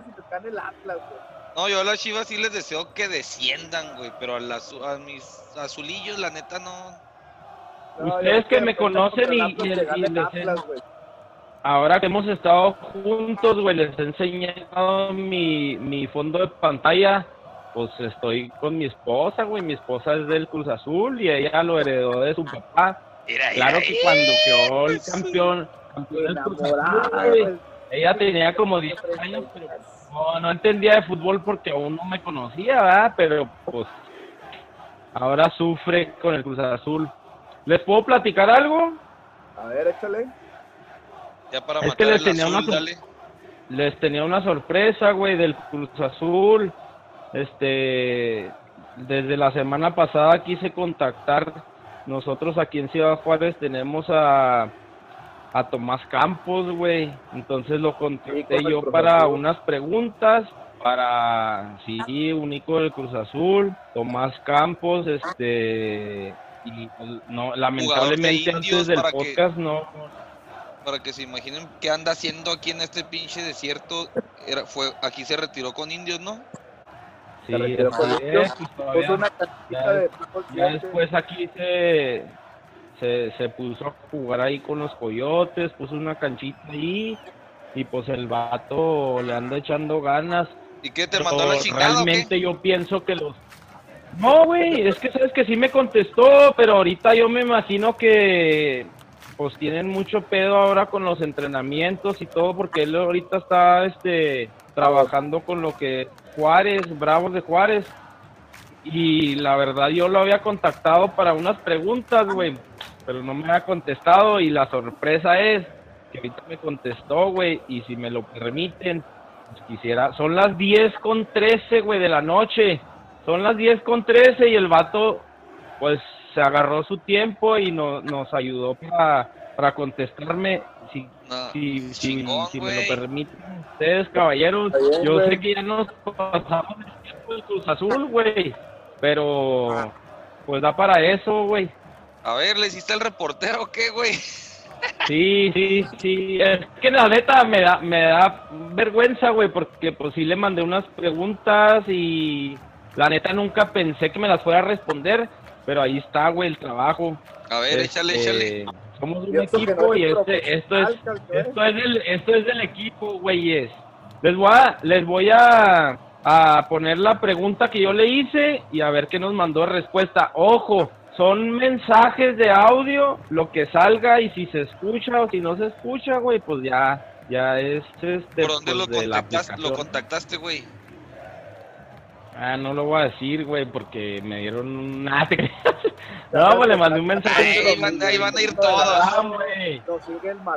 No, yo a las chivas sí les deseo que desciendan, güey. Pero a, las, a mis azulillos, la neta, no. Ustedes que me conocen y, y, y, ahora que hemos estado juntos, güey, les he enseñado mi, mi fondo de pantalla. Pues estoy con mi esposa, güey. Mi esposa es del Cruz Azul y ella lo heredó de su papá. claro que cuando quedó el campeón, campeón del Cruz Azul, ella tenía como 10 años, pero no, no entendía de fútbol porque aún no me conocía, ¿verdad? Pero pues ahora sufre con el Cruz Azul. ¿Les puedo platicar algo? A ver, échale es que les tenía, una, les tenía una sorpresa, güey, del Cruz Azul. Este, desde la semana pasada quise contactar. Nosotros aquí en Ciudad Juárez tenemos a, a Tomás Campos, güey. Entonces lo contacté yo para unas preguntas para sí, único del Cruz Azul, Tomás Campos, este y pues, no lamentablemente antes del podcast no para que se imaginen qué anda haciendo aquí en este pinche desierto. Era, fue, aquí se retiró con indios, ¿no? Sí, ya, después aquí se, se, se puso a jugar ahí con los coyotes, puso una canchita ahí y pues el vato le anda echando ganas. ¿Y qué te mandó la chingada? Realmente yo pienso que los no, güey, es que sabes que sí me contestó, pero ahorita yo me imagino que pues tienen mucho pedo ahora con los entrenamientos y todo porque él ahorita está este trabajando con lo que Juárez, Bravos de Juárez. Y la verdad yo lo había contactado para unas preguntas, güey, pero no me ha contestado. Y la sorpresa es que ahorita me contestó, güey, y si me lo permiten, pues quisiera, son las 10 con 13, güey, de la noche, son las 10 con 13 y el vato, pues se agarró su tiempo y no, nos ayudó para, para contestarme. Si, si, si, me lo permiten ustedes, caballeros, yo sé que ya nos pasamos el tiempo del Cruz Azul, güey, pero pues da para eso, güey. A ver, ¿le hiciste el reportero o qué, güey? Sí, sí, sí. Es que la neta me da, me da vergüenza, güey, porque pues sí le mandé unas preguntas y la neta nunca pensé que me las fuera a responder pero ahí está, güey, el trabajo. A ver, échale, este, échale. Somos un equipo y este, esto es, esto es del, esto es del equipo, güeyes. Les voy a, les voy a, a poner la pregunta que yo le hice y a ver qué nos mandó respuesta. Ojo, son mensajes de audio, lo que salga y si se escucha o si no se escucha, güey, pues ya, ya es este. ¿Por dónde pues, lo, contactaste, lo contactaste, güey? Ah, no lo voy a decir, güey, porque me dieron un... no, pues le mandé un mensaje. Ahí, ahí van a ir todos.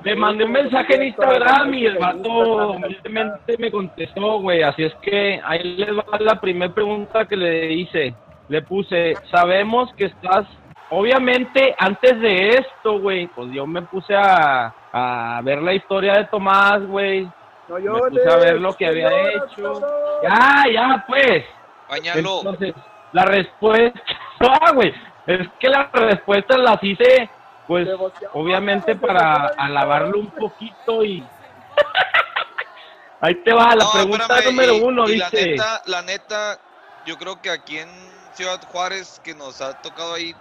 Le mandé un mensaje en Instagram y el vato humildemente me contestó, güey. Así es que ahí les va la primera pregunta que le hice. Le puse, sabemos que estás... Obviamente, antes de esto, güey, pues yo me puse a, a ver la historia de Tomás, güey. No, yo me puse a ver lo que había hecho. Ya, ya, pues. Entonces, la respuesta, ah, güey, es que las respuestas las hice, pues, obviamente para alabarlo un poquito y... Ahí te va, la pregunta número uno, dice... La neta, la neta, yo creo que aquí en Ciudad Juárez, que nos ha tocado ahí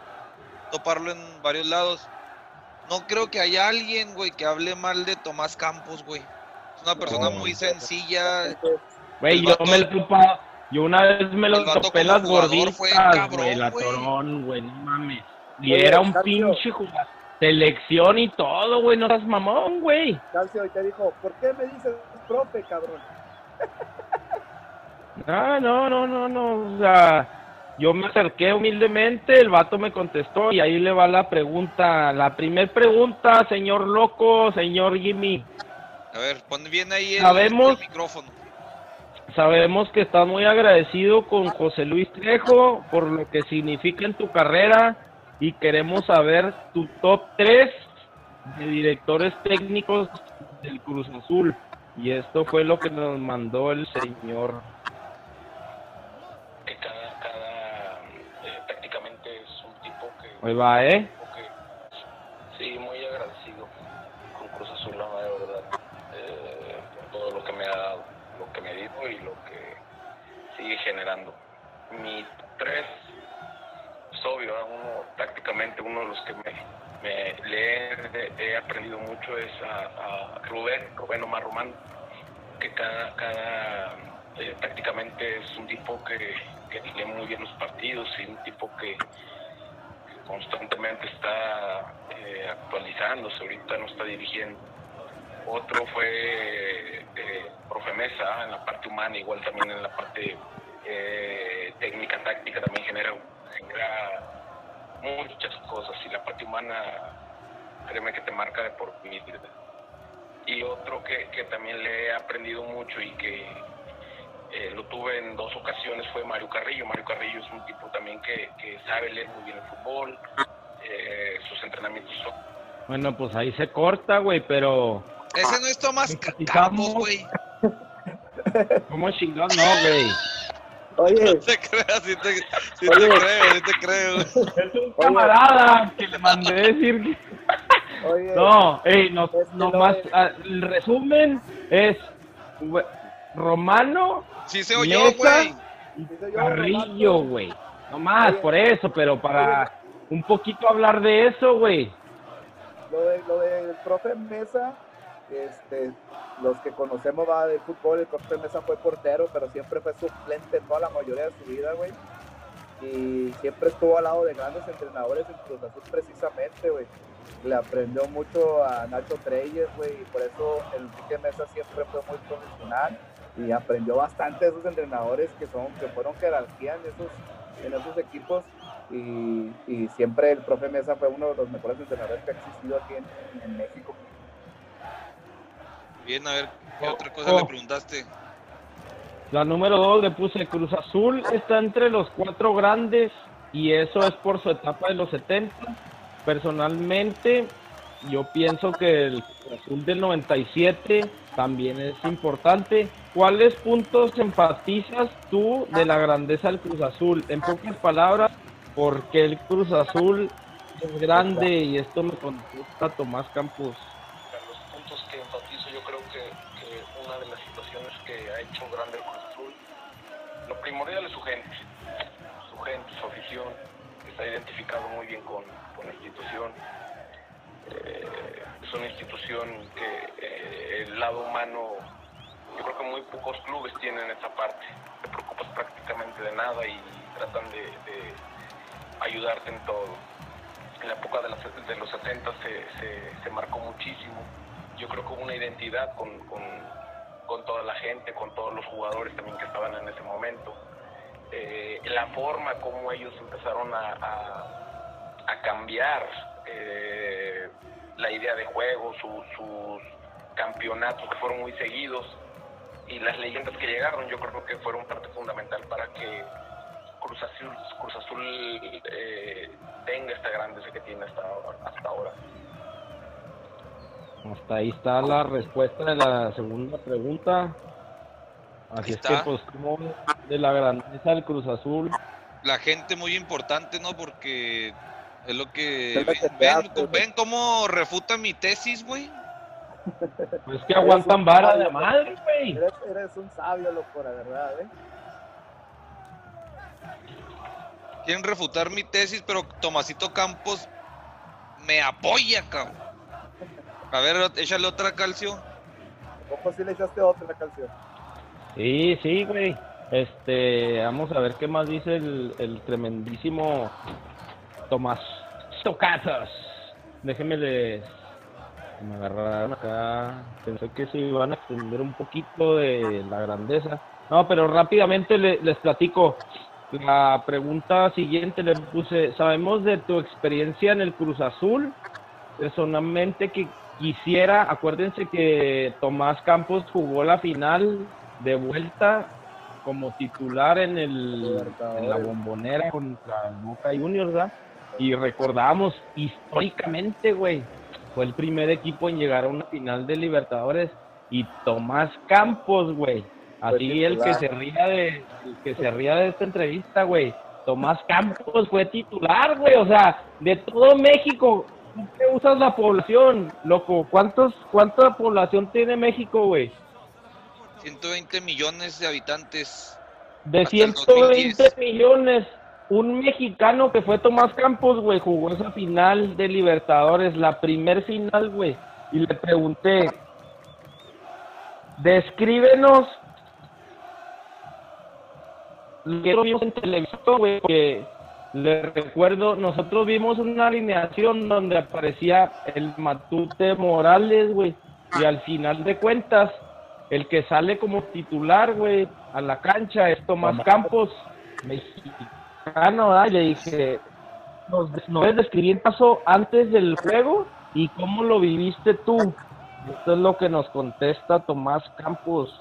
toparlo en varios lados, no creo que haya alguien, güey, que hable mal de Tomás Campos, güey. Es una persona muy sencilla. Güey, yo me lo he yo una vez me lo topé las gorditas, güey, la torón, güey, no mames. Y era un pinche jugador. Selección y todo, güey, no seas mamón, güey. Calcio, y te dijo, ¿por qué me dices profe, cabrón? Ah, no, no, no, no. O sea, yo me acerqué humildemente, el vato me contestó y ahí le va la pregunta. La primer pregunta, señor loco, señor Jimmy. A ver, pon bien ahí el, micrófono. Sabemos que estás muy agradecido con José Luis Trejo por lo que significa en tu carrera y queremos saber tu top 3 de directores técnicos del Cruz Azul. Y esto fue lo que nos mandó el señor. Que cada, cada eh, prácticamente es un tipo que... Ahí va, ¿eh? sí, muy agradecido con Cruz Azul, la verdad, eh, por todo lo que me ha dado, lo que y lo que sigue generando. Mi tres, es obvio, uno, prácticamente uno de los que me me, he, aprendido mucho es a, Rubén, Rubén Omar Román, que cada, cada eh, es un tipo que, lee muy bien los partidos y un tipo que, constantemente está eh, actualizándose, ahorita no está dirigiendo. Otro fue eh, profe Mesa en la parte humana, igual también en la parte eh, técnica, táctica, también genera, genera muchas cosas y la parte humana, créeme que te marca de por vida. Y otro que, que también le he aprendido mucho y que eh, lo tuve en dos ocasiones fue Mario Carrillo. Mario Carrillo es un tipo también que, que sabe leer muy bien el fútbol, eh, sus entrenamientos son... Bueno, pues ahí se corta, güey, pero... Ese no es Tomás Campos, güey. ¿Cómo chingón? No, güey. Oye. No te creas, sí te, sí te creo, sí te creo. Es un camarada que le mandé decir que... Oye, no, ey, no, no más, ah, el resumen es Romano, sí se oyó, güey. Carrillo, güey. No más, por eso, pero para un poquito hablar de eso, güey. Lo, de, lo del profe Mesa, este, los que conocemos va del fútbol, el profe Mesa fue portero, pero siempre fue suplente toda la mayoría de su vida, güey. Y siempre estuvo al lado de grandes entrenadores en Cruz Azul precisamente, güey. Le aprendió mucho a Nacho Treyes, güey, y por eso el Enrique Mesa siempre fue muy profesional y aprendió bastante de esos entrenadores que son que fueron jerarquía en esos, en esos equipos y, siempre el profe Mesa fue uno de los mejores entrenadores que ha existido aquí en México. Bien, a ver, ¿qué otra cosa le preguntaste? La número dos le puse Cruz Azul está entre los cuatro grandes y eso es por su etapa de los 70. Personalmente, yo pienso que el Cruz Azul del 97 también es importante. ¿Cuáles puntos enfatizas tú de la grandeza del Cruz Azul? En pocas palabras, ¿por qué el Cruz Azul es grande? Y esto me contesta Tomás Campos. Identificado muy bien con, la institución. Eh, es una institución que eh, el lado humano, yo creo que muy pocos clubes tienen esa parte. Te preocupas prácticamente de nada y tratan de, ayudarte en todo. En la época de, los 70 se, marcó muchísimo. Yo creo que hubo una identidad con con toda la gente, con todos los jugadores también que estaban en ese momento. Eh, la forma como ellos empezaron a, a, cambiar eh, la idea de juego, sus campeonatos que fueron muy seguidos y las leyendas que llegaron, yo creo que fueron parte fundamental para que Cruz Azul, Cruz Azul eh, tenga esta grandeza que tiene hasta, hasta ahora. Hasta ahí está la respuesta de la segunda pregunta. Así es que, pues, como de la grandeza del Cruz Azul. La gente muy importante, ¿no? Porque es lo que. Ven, ven, cómo refuta mi tesis, güey. Pues que aguantan vara de madre, güey. Eres, un sabio, loco, la verdad, ¿eh? Quieren refutar mi tesis, pero Tomasito Campos me apoya, cabrón. A ver, échale otra calcio. ¿Cómo si le echaste otra calcio? Sí, sí, güey. Este, vamos a ver qué más dice el, tremendísimo Tomás Stocatos. Déjenme les Me agarraron acá. Pensé que se iban a extender un poquito de la grandeza. No, pero rápidamente les platico. La pregunta siguiente le puse, sabemos de tu experiencia en el Cruz Azul. Personalmente que quisiera, acuérdense que Tomás Campos jugó la final de vuelta como titular en, el, en la bombonera contra Boca Juniors, ¿verdad? Y recordamos históricamente, güey, fue el primer equipo en llegar a una final de Libertadores y Tomás Campos, güey. Así el que se ría de el que se ría de esta entrevista, güey. Tomás Campos fue titular, güey, o sea, de todo México. ¿Qué usas la población, loco? ¿Cuántos cuánta población tiene México, güey? 120 millones de habitantes. De 120 millones un mexicano que fue Tomás Campos, güey, jugó esa final de Libertadores, la primer final, güey. Y le pregunté, descríbenos lo que vimos en televisión, güey, porque le recuerdo, nosotros vimos una alineación donde aparecía el Matute Morales, güey, y al final de cuentas, el que sale como titular, güey, a la cancha es Tomás Campos, mexicano Ah, no, le dije, nos, nos describir paso antes del juego y cómo lo viviste tú. Esto es lo que nos contesta Tomás Campos.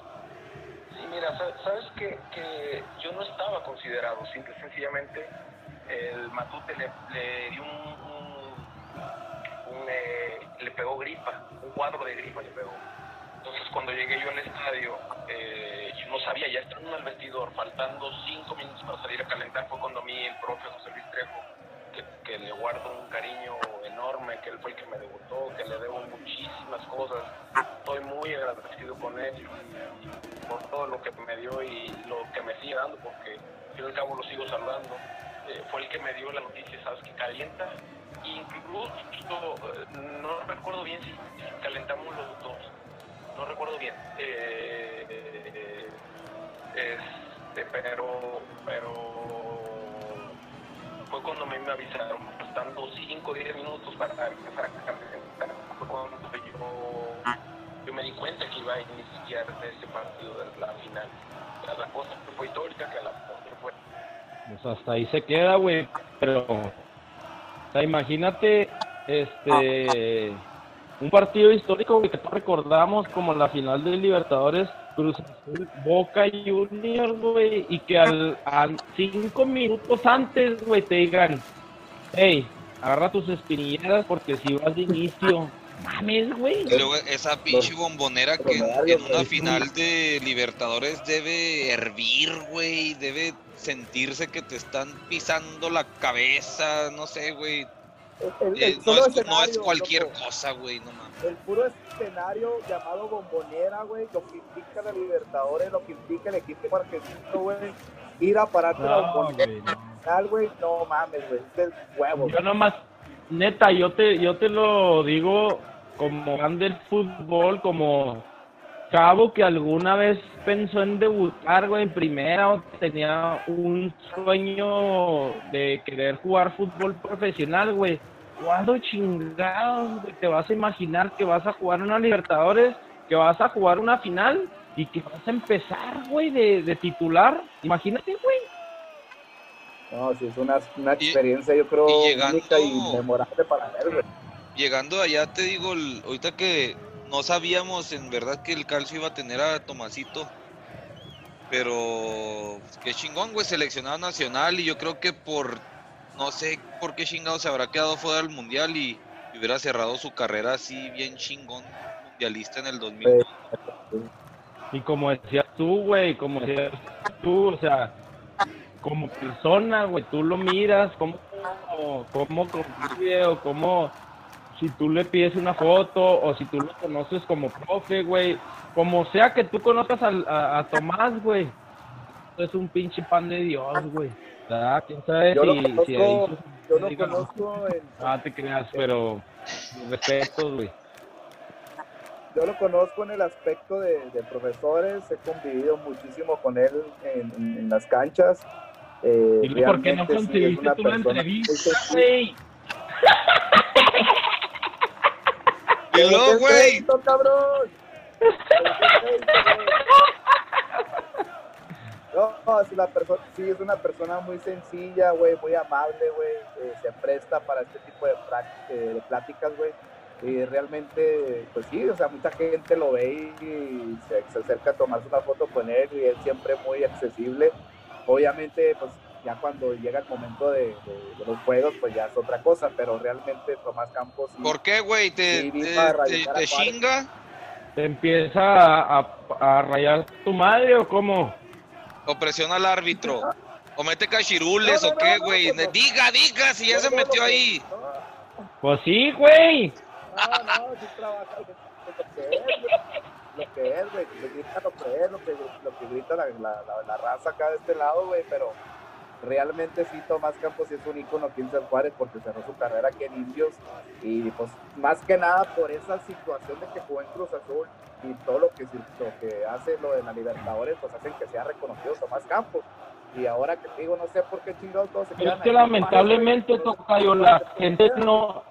Sí, mira, sabes que, que yo no estaba considerado, simple sencillamente el Matute le, le dio un, un, eh, le pegó gripa, un cuadro de gripa le pegó. Entonces cuando llegué yo al estadio, eh, yo no sabía, ya estando el vestidor, faltando cinco minutos para salir a calentar, fue cuando a mí el profe José Luis Trejo, que, le guardo un cariño enorme, que él fue el que me debutó, que le debo muchísimas cosas. Estoy muy agradecido con él por todo lo que me dio y lo que me sigue dando, porque yo al cabo lo sigo saludando. Eh, fue el que me dio la noticia, ¿sabes? Que calienta. Incluso, eh, no recuerdo bien si calentamos los dos no recuerdo bien. Eh, este, pero, pero fue cuando me, me avisaron, faltando 5 o 10 minutos para empezar a cantar. Fue cuando yo, yo me di cuenta que iba a iniciar ese partido de la final. La cosa fue histórica que la fue. Pues hasta ahí se queda, güey. Pero, o sea, imagínate, este un partido histórico que recordamos como la final del Libertadores Cruz Azul, Boca Juniors, güey, y que al, cinco minutos antes, güey, te digan, hey, agarra tus espinilleras porque si vas de inicio, mames, güey. Luego esa pinche bombonera que en, una final de Libertadores debe hervir, güey, debe sentirse que te están pisando la cabeza, no sé, güey. Eh, no, es, cualquier cosa, güey, no mames. El puro escenario llamado bombonera, güey, lo que implica la Libertadores, lo que implica el equipo argentino, güey, ir a pararte no, la bombonera, güey, no mames, güey, es huevo. Yo nomás, neta, yo te, yo te lo digo como fan del fútbol, como cabo que alguna vez pensó en debutar, güey, en primera o tenía un sueño de querer jugar fútbol profesional, güey. ¿Cuándo chingados te vas a imaginar que vas a jugar una Libertadores, que vas a jugar una final y que vas a empezar, güey, de, titular? Imagínate, güey. No, sí, es una, una experiencia, yo creo, única y memorable para ver, güey. Llegando allá, te digo, ahorita que no sabíamos en verdad que el calcio iba a tener a Tomasito. Pero pues, qué chingón, güey, seleccionado nacional. Y yo creo que por no sé por qué chingado se habrá quedado fuera del mundial y, hubiera cerrado su carrera así bien chingón mundialista en el 2000. Y como decías tú, güey, como decías tú, o sea, como persona, güey, tú lo miras, como, como, como, como si tú le pides una foto o si tú lo conoces como profe, güey, como sea que tú conozcas a, a, Tomás, güey, es un pinche pan de Dios, güey. ¿Verdad? ¿Quién sabe yo si, lo conozco, yo lo conozco en, Ah, te creas, pero respeto, güey. Yo lo conozco en el aspecto de, profesores, he convivido muchísimo con él en, en, las canchas. Eh, ¿Y por qué no conseguiste sí, una entrevista, güey? Güey. cabrón. No, es una persona, sí, es una persona muy sencilla, güey, muy amable, güey. Eh, se presta para este tipo de, de pláticas, güey. Y realmente, pues sí, o sea, mucha gente lo ve y se, se, acerca a tomarse una foto con él y él siempre muy accesible. Obviamente, pues ya cuando llega el momento de, los juegos, pues ya es otra cosa, pero realmente Tomás Campos... ¿Por qué, güey? ¿Te, te, chinga? ¿Te empieza a, rayar tu madre o cómo? ¿O presiona al árbitro? ¿O mete cachirules o qué, güey? diga, diga, si ya se metió ahí. Pues sí, güey. No, no, sí trabaja lo que es, güey. Lo que grita lo que es, lo que, lo que grita la, la, la raza acá de este lado, güey, pero realmente sí Tomás Campos es un ícono aquí en San Juárez porque cerró su carrera aquí en Indios y pues más que nada por esa situación de que jugó en Cruz Azul y todo lo que, lo que hace lo de la Libertadores pues hacen que sea reconocido Tomás Campos. Y ahora que digo no sé por qué chingados todos se quedan es que lamentablemente Tocayo la gente no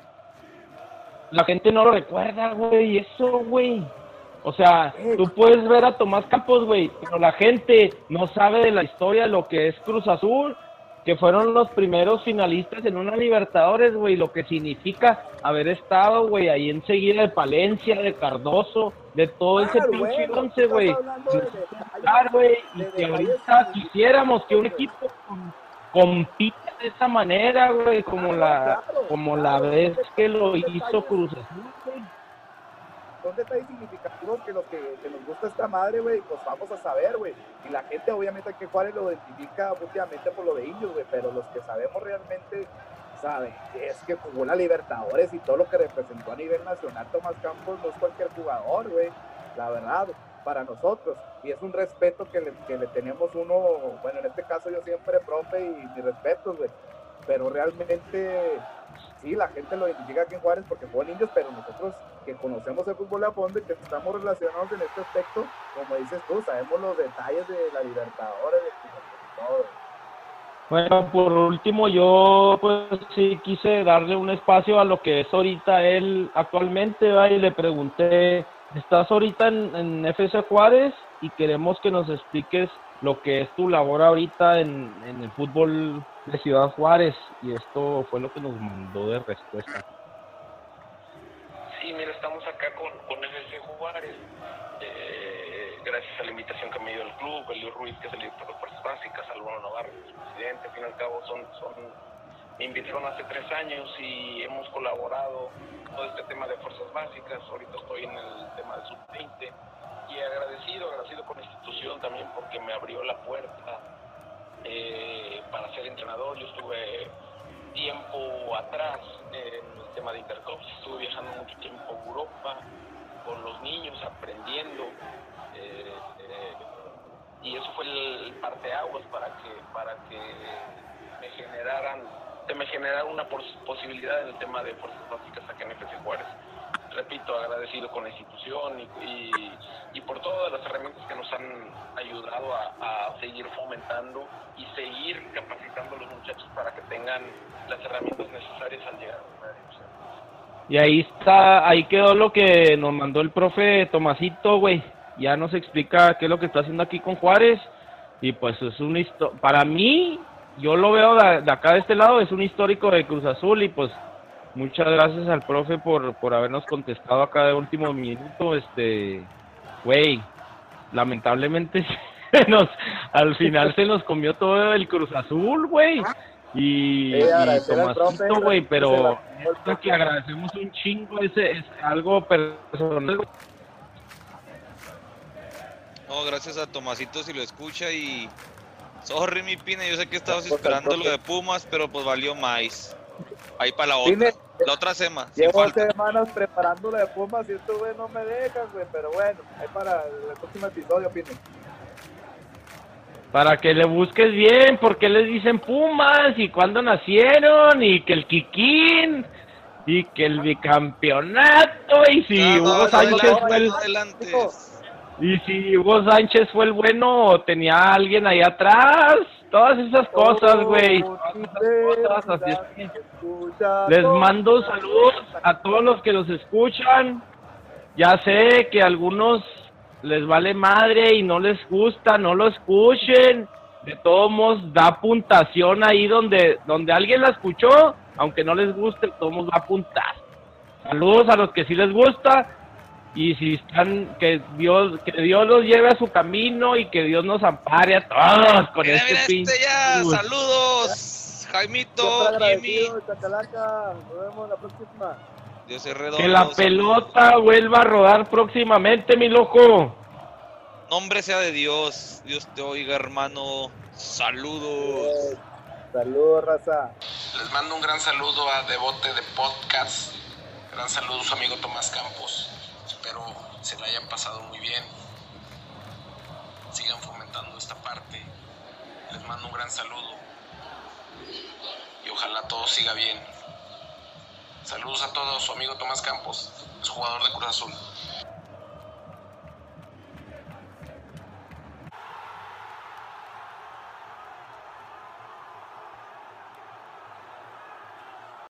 la gente no lo recuerda güey eso güey. O sea, tú puedes ver a Tomás Campos, güey, pero la gente no sabe de la historia de lo que es Cruz Azul, que fueron los primeros finalistas en una Libertadores, güey, lo que significa haber estado, güey, ahí enseguida de Palencia, de Cardoso, de todo ese pinche once, güey. Claro, güey, y que ahorita quisiéramos que un equipo compita de esa manera, güey, como la, como la vez que lo hizo Cruz Azul, güey son detalles significativos que lo que, nos gusta esta madre, güey, pues vamos a saber, güey. Y la gente, obviamente, que Juárez lo identifica últimamente por lo de ellos, güey, pero los que sabemos realmente saben es que jugó la Libertadores y todo lo que representó a nivel nacional Tomás Campos no es cualquier jugador, güey, la verdad, para nosotros. Y es un respeto que le, que le tenemos uno, bueno, en este caso yo siempre profe y mi respeto, güey, pero realmente sí, la gente lo identifica aquí en Juárez porque fue indios, pero nosotros que conocemos el fútbol a fondo y que estamos relacionados en este aspecto, como dices tú, sabemos los detalles de la Libertadores, de todo. Bueno, por último, yo pues sí quise darle un espacio a lo que es ahorita él actualmente, ¿va? y le pregunté, ¿estás ahorita en, en FC Juárez? Y queremos que nos expliques lo que es tu labor ahorita en, en el fútbol de Ciudad Juárez y esto fue lo que nos mandó de respuesta. Sí, mira, estamos acá con, con FC Juárez, eh, gracias a la invitación que me dio el club, Elio Ruiz, que es el director de Fuerzas Básicas, Álvaro Navarro, el presidente, al fin y al cabo son, son, me invitaron hace tres años y hemos colaborado todo este tema de Fuerzas Básicas, ahorita estoy en el tema de sub-20 y agradecido, agradecido con la institución también porque me abrió la puerta eh, para ser entrenador. Yo estuve tiempo atrás en el tema de Intercops, estuve viajando mucho tiempo a Europa con los niños, aprendiendo. Eh, eh, y eso fue el parteaguas para que, para que me generaran, me generara una posibilidad en el tema de fuerzas básicas acá en FC Juárez repito, agradecido con la institución y, y, por todas las herramientas que nos han ayudado a, seguir fomentando y seguir capacitando a los muchachos para que tengan las herramientas necesarias al llegar a Y ahí está, ahí quedó lo que nos mandó el profe Tomasito, güey. Ya nos explica qué es lo que está haciendo aquí con Juárez. Y pues es un para mí, yo lo veo de acá de este lado, es un histórico de Cruz Azul y pues Muchas gracias al profe por, por habernos contestado acá de último minuto. Este, güey, lamentablemente nos, al final se nos comió todo el Cruz Azul, güey. Y, Tomasito, güey, pero esto que agradecemos un chingo, ese es algo personal. No, gracias a Tomasito si lo escucha y sorry mi pina, yo sé que estabas esperando lo de Pumas, pero pues valió más. Ahí para la otra. La otra semana. Llevo semanas preparándolo de Pumas y esto, güey, no me dejan, güey. Pero bueno, ahí para el próximo episodio, Pino. Para que le busques bien, porque les dicen Pumas y cuándo nacieron y que el Kikín y que el bicampeonato y si Hugo Sánchez fue el y si Hugo Sánchez fue el bueno tenía alguien ahí atrás todas esas cosas, güey. Les mando saludos a todos los que los escuchan. ya sé que a algunos les vale madre y no les gusta, no lo escuchen. De todos modos, da puntuación ahí donde, donde alguien la escuchó, aunque no les guste, de todos modos va a apuntar. Saludos a los que sí les gusta y si están, que Dios, que Dios los lleve a su camino y que Dios nos ampare a todos con Mira, este mira pinche. este ya, saludos, Jaimito, Jimmy. Nos vemos la próxima. Dios es redondo. Que la saludos. pelota vuelva a rodar próximamente, mi loco. Nombre sea de Dios, Dios te oiga, hermano. Saludos. Eh, Saludos, raza. Les mando un gran saludo a Devote de Podcast. Gran saludo su amigo Tomás Campos. Se la hayan pasado muy bien. Sigan fomentando esta parte. Les mando un gran saludo. Y ojalá todo siga bien. Saludos a todos, su amigo Tomás Campos, es jugador de Cruz Azul.